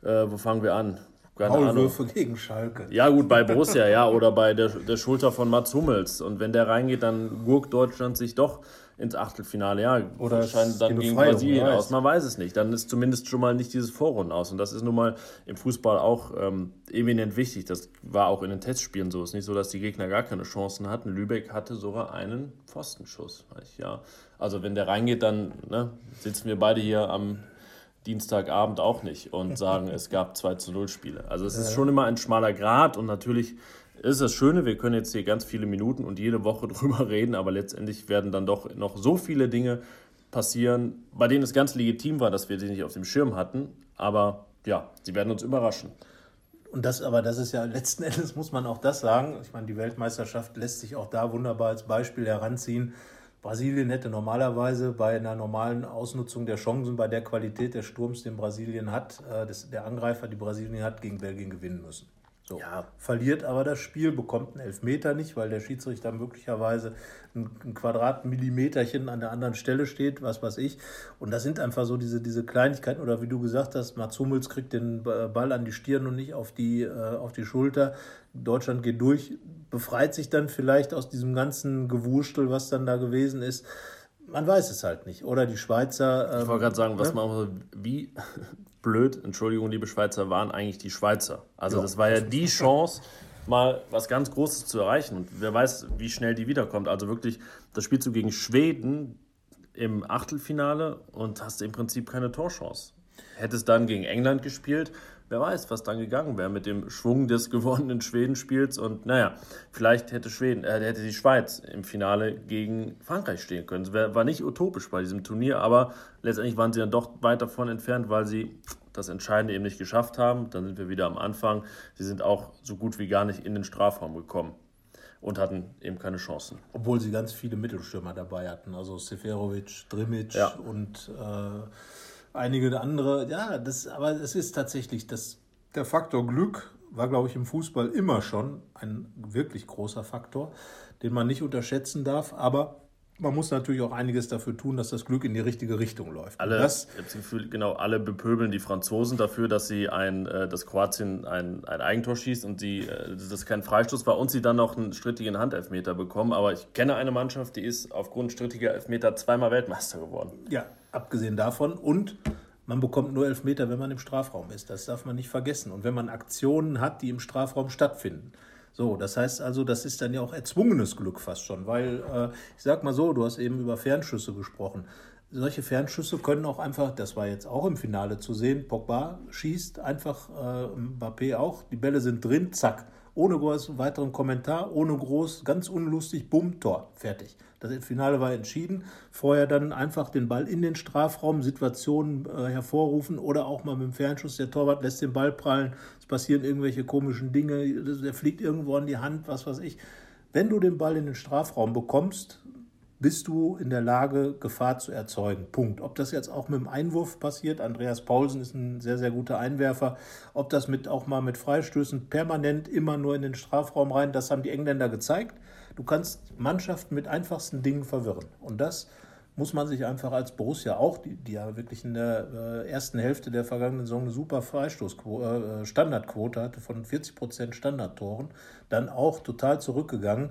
äh, wo fangen wir an? Maulwürfe gegen Schalke. Ja, gut, bei Borussia, ja, oder bei der, der Schulter von Mats Hummels. Und wenn der reingeht, dann gurkt Deutschland sich doch ins Achtelfinale. Ja, oder scheint dann gegen Brasilien aus. Man weiß es nicht. Dann ist zumindest schon mal nicht dieses Vorrunden aus. Und das ist nun mal im Fußball auch ähm, eminent wichtig. Das war auch in den Testspielen so. Es ist nicht so, dass die Gegner gar keine Chancen hatten. Lübeck hatte sogar einen Pfostenschuss. Ja. Also wenn der reingeht, dann ne, sitzen wir beide hier am Dienstagabend auch nicht und sagen, es gab 2 zu 0 Spiele. Also es ist schon immer ein schmaler Grad und natürlich ist das Schöne, wir können jetzt hier ganz viele Minuten und jede Woche drüber reden, aber letztendlich werden dann doch noch so viele Dinge passieren, bei denen es ganz legitim war, dass wir sie nicht auf dem Schirm hatten. Aber ja, sie werden uns überraschen. Und das, aber das ist ja letzten Endes, muss man auch das sagen. Ich meine, die Weltmeisterschaft lässt sich auch da wunderbar als Beispiel heranziehen. Brasilien hätte normalerweise bei einer normalen Ausnutzung der Chancen, bei der Qualität des Sturms, den Brasilien hat, äh, der Angreifer, die Brasilien hat, gegen Belgien gewinnen müssen. So. Ja. Verliert aber das Spiel, bekommt einen Elfmeter nicht, weil der Schiedsrichter möglicherweise ein, Quadratmillimeterchen an der anderen Stelle steht, was weiß ich. Und das sind einfach so diese, diese Kleinigkeiten. Oder wie du gesagt hast, Mats Hummels kriegt den Ball an die Stirn und nicht auf die, äh, auf die Schulter. Deutschland geht durch, befreit sich dann vielleicht aus diesem ganzen Gewurstel, was dann da gewesen ist. Man weiß es halt nicht. Oder die Schweizer. Ähm, ich wollte gerade sagen, was ne? man wie blöd, Entschuldigung, liebe Schweizer, waren eigentlich die Schweizer. Also ja, das war ja die Chance, mal was ganz Großes zu erreichen. Und wer weiß, wie schnell die wiederkommt. Also wirklich, das spielst du gegen Schweden im Achtelfinale und hast im Prinzip keine Torchance. Hättest dann gegen England gespielt, wer weiß, was dann gegangen wäre mit dem Schwung des gewonnenen Schwedenspiels. Und naja, vielleicht hätte, Schweden, äh, hätte die Schweiz im Finale gegen Frankreich stehen können. Es war nicht utopisch bei diesem Turnier, aber letztendlich waren sie dann doch weit davon entfernt, weil sie das Entscheidende eben nicht geschafft haben. Dann sind wir wieder am Anfang. Sie sind auch so gut wie gar nicht in den Strafraum gekommen. und hatten eben keine Chancen. Obwohl sie ganz viele Mittelstürmer dabei hatten, also Seferovic, Drimic ja. und äh, einige andere. Ja, das, aber es ist tatsächlich das, der Faktor Glück war, glaube ich, im Fußball immer schon ein wirklich großer Faktor, den man nicht unterschätzen darf. Aber man muss natürlich auch einiges dafür tun, dass das Glück in die richtige Richtung läuft. Alle, das, Gefühl, genau, alle bepöbeln die Franzosen dafür, dass sie ein, äh, dass Kroatien ein, ein Eigentor schießt und sie, äh, das kein Freistoß war und sie dann noch einen strittigen Handelfmeter bekommen. Aber ich kenne eine Mannschaft, die ist aufgrund strittiger Elfmeter zweimal Weltmeister geworden. Ja, abgesehen davon. Und man bekommt nur Elfmeter, wenn man im Strafraum ist. Das darf man nicht vergessen. Und wenn man Aktionen hat, die im Strafraum stattfinden. So, das heißt also, das ist dann ja auch erzwungenes Glück fast schon, weil äh, ich sag mal so, du hast eben über Fernschüsse gesprochen. Solche Fernschüsse können auch einfach, das war jetzt auch im Finale zu sehen, Pogba schießt einfach, äh, Mbappé auch, die Bälle sind drin, zack ohne groß weiteren Kommentar, ohne groß, ganz unlustig, bumm, Tor, fertig. Das Finale war entschieden. Vorher dann einfach den Ball in den Strafraum, Situationen äh, hervorrufen oder auch mal mit dem Fernschuss. Der Torwart lässt den Ball prallen, es passieren irgendwelche komischen Dinge, der fliegt irgendwo an die Hand, was weiß ich. Wenn du den Ball in den Strafraum bekommst, bist du in der Lage, Gefahr zu erzeugen. Punkt. Ob das jetzt auch mit dem Einwurf passiert, Andreas Paulsen ist ein sehr, sehr guter Einwerfer, ob das mit, auch mal mit Freistößen permanent immer nur in den Strafraum rein, das haben die Engländer gezeigt. Du kannst Mannschaften mit einfachsten Dingen verwirren. Und das muss man sich einfach als Borussia auch, die, die ja wirklich in der äh, ersten Hälfte der vergangenen Saison eine super Freistoß äh, hatte von 40 Prozent Standardtoren, dann auch total zurückgegangen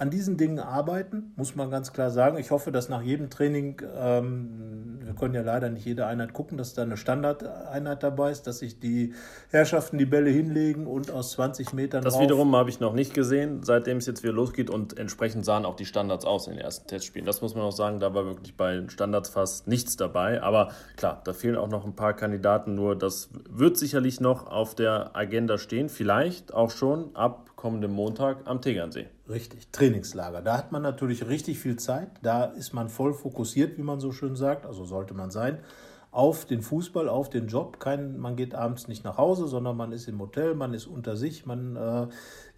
an diesen Dingen arbeiten, muss man ganz klar sagen. Ich hoffe, dass nach jedem Training, ähm, wir können ja leider nicht jede Einheit gucken, dass da eine Standardeinheit dabei ist, dass sich die Herrschaften die Bälle hinlegen und aus 20 Metern. Das wiederum habe ich noch nicht gesehen, seitdem es jetzt wieder losgeht und entsprechend sahen auch die Standards aus in den ersten Testspielen. Das muss man auch sagen, da war wirklich bei Standards fast nichts dabei. Aber klar, da fehlen auch noch ein paar Kandidaten, nur das wird sicherlich noch auf der Agenda stehen, vielleicht auch schon ab kommenden Montag am Tegernsee. Richtig, Trainingslager. Da hat man natürlich richtig viel Zeit. Da ist man voll fokussiert, wie man so schön sagt. Also sollte man sein. Auf den Fußball, auf den Job. Kein, man geht abends nicht nach Hause, sondern man ist im Hotel, man ist unter sich, man äh,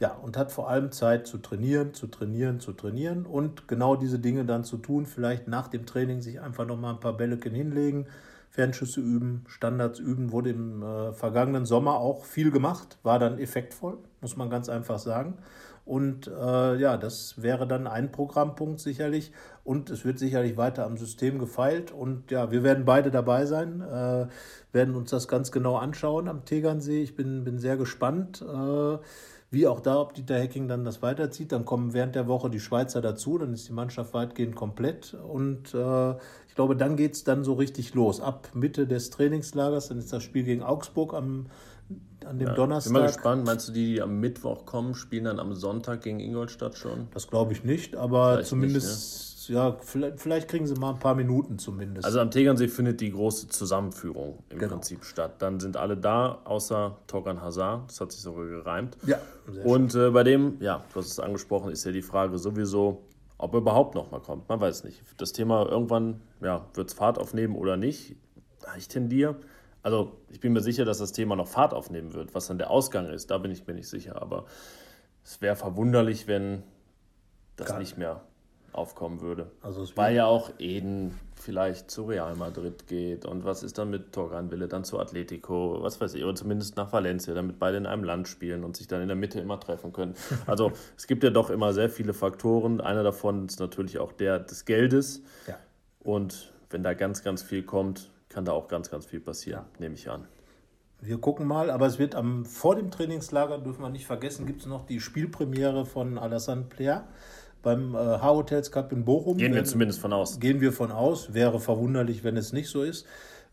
ja und hat vor allem Zeit zu trainieren, zu trainieren, zu trainieren und genau diese Dinge dann zu tun. Vielleicht nach dem Training sich einfach noch mal ein paar Bälleken hinlegen Fernschüsse üben, Standards üben, wurde im äh, vergangenen Sommer auch viel gemacht, war dann effektvoll, muss man ganz einfach sagen. Und äh, ja, das wäre dann ein Programmpunkt sicherlich. Und es wird sicherlich weiter am System gefeilt. Und ja, wir werden beide dabei sein, äh, werden uns das ganz genau anschauen am Tegernsee. Ich bin, bin sehr gespannt. Äh, wie auch da, ob Dieter Hecking dann das weiterzieht. Dann kommen während der Woche die Schweizer dazu, dann ist die Mannschaft weitgehend komplett. Und äh, ich glaube, dann geht es dann so richtig los. Ab Mitte des Trainingslagers, dann ist das Spiel gegen Augsburg am, an dem ja, Donnerstag. Bin mal gespannt, meinst du, die, die am Mittwoch kommen, spielen dann am Sonntag gegen Ingolstadt schon? Das glaube ich nicht, aber Vielleicht zumindest. Nicht, ne? Ja, vielleicht, vielleicht, kriegen sie mal ein paar Minuten zumindest. Also am Tegernsee findet die große Zusammenführung im genau. Prinzip statt. Dann sind alle da, außer Togan Hazard. Das hat sich sogar gereimt. Ja. Und äh, bei dem, ja, du hast es angesprochen, ist ja die Frage sowieso, ob er überhaupt noch mal kommt. Man weiß nicht. Das Thema irgendwann, ja, wird es Fahrt aufnehmen oder nicht. Ich tendiere. Also ich bin mir sicher, dass das Thema noch Fahrt aufnehmen wird. Was dann der Ausgang ist, da bin ich mir nicht sicher. Aber es wäre verwunderlich, wenn das Gar nicht mehr aufkommen würde. Also Weil ja auch Eden vielleicht zu Real Madrid geht und was ist dann mit Torgan Wille dann zu Atletico, was weiß ich, oder zumindest nach Valencia, damit beide in einem Land spielen und sich dann in der Mitte immer treffen können. Also es gibt ja doch immer sehr viele Faktoren. Einer davon ist natürlich auch der des Geldes. Ja. Und wenn da ganz, ganz viel kommt, kann da auch ganz, ganz viel passieren, ja. nehme ich an. Wir gucken mal, aber es wird am, vor dem Trainingslager, dürfen wir nicht vergessen, gibt es noch die Spielpremiere von Alassane Player beim äh, H-Hotels Cup in Bochum. Gehen wir zumindest von aus. Gehen wir von aus. Wäre verwunderlich, wenn es nicht so ist.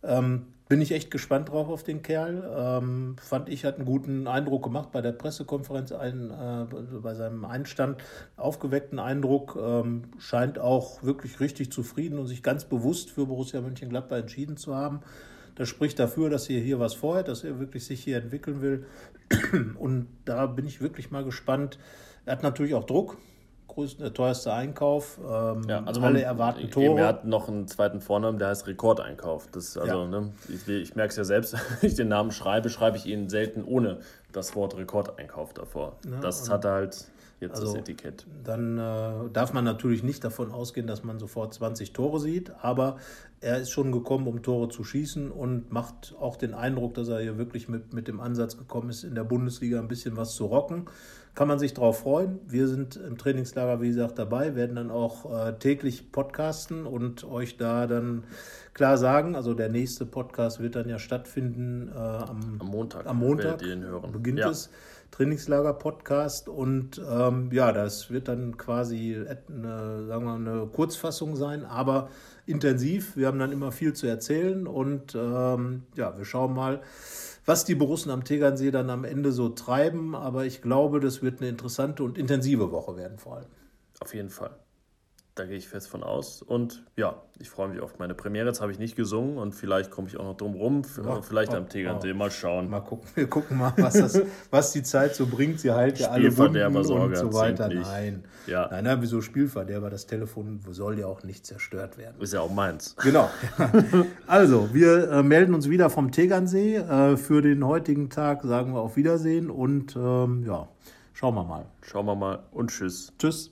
Ähm, bin ich echt gespannt drauf auf den Kerl. Ähm, fand ich, hat einen guten Eindruck gemacht bei der Pressekonferenz, ein, äh, bei seinem Einstand. Aufgeweckten Eindruck. Ähm, scheint auch wirklich richtig zufrieden und sich ganz bewusst für Borussia Mönchengladbach entschieden zu haben. Das spricht dafür, dass er hier was vorhat, dass er wirklich sich hier entwickeln will. Und da bin ich wirklich mal gespannt. Er hat natürlich auch Druck größte, der teuerste Einkauf. Ähm, Ja, also alle man, erwarten Tore. Er hat noch einen zweiten Vornamen, der heißt Rekordeinkauf. Das, also, Ja. ne, ich, ich merke es ja selbst, wenn ich den Namen schreibe, schreibe ich ihn selten ohne das Wort Rekordeinkauf davor. das hat er halt jetzt Also- das Etikett. Dann äh, darf man natürlich nicht davon ausgehen, dass man sofort 20 Tore sieht, aber er ist schon gekommen, um Tore zu schießen und macht auch den Eindruck, dass er hier wirklich mit, mit dem Ansatz gekommen ist, in der Bundesliga ein bisschen was zu rocken. Kann man sich darauf freuen. Wir sind im Trainingslager, wie gesagt, dabei, werden dann auch äh, täglich podcasten und euch da dann klar sagen, also der nächste Podcast wird dann ja stattfinden äh, am, Am Montag. am Montag werdet ihr ihn hören. beginnt ja. es. Trainingslager-Podcast und ähm, ja, das wird dann quasi eine, sagen wir, eine Kurzfassung sein, aber intensiv. Wir haben dann immer viel zu erzählen und ähm, ja, wir schauen mal, was die Borussen am Tegernsee dann am Ende so treiben, aber ich glaube, das wird eine interessante und intensive Woche werden vor allem. Auf jeden Fall. Da gehe ich fest von aus. Und ja, ich freue mich auf meine Premiere. Jetzt habe ich nicht gesungen und vielleicht komme ich auch noch drum rum. Ja, vielleicht oh, am Tegernsee. Mal schauen. Mal gucken, wir gucken mal, was, das, was die Zeit so bringt. Sie heilt ja alle Wunden und so weiter. Nein, Ja. nein, nein, wieso Spielverderber? Das Telefon soll ja auch nicht zerstört werden. Ist ja auch meins. Genau. Also, wir äh, melden uns wieder vom Tegernsee. Äh, für den heutigen Tag sagen wir auf Wiedersehen und ähm, ja, schauen wir mal. Schauen wir mal und tschüss. Tschüss.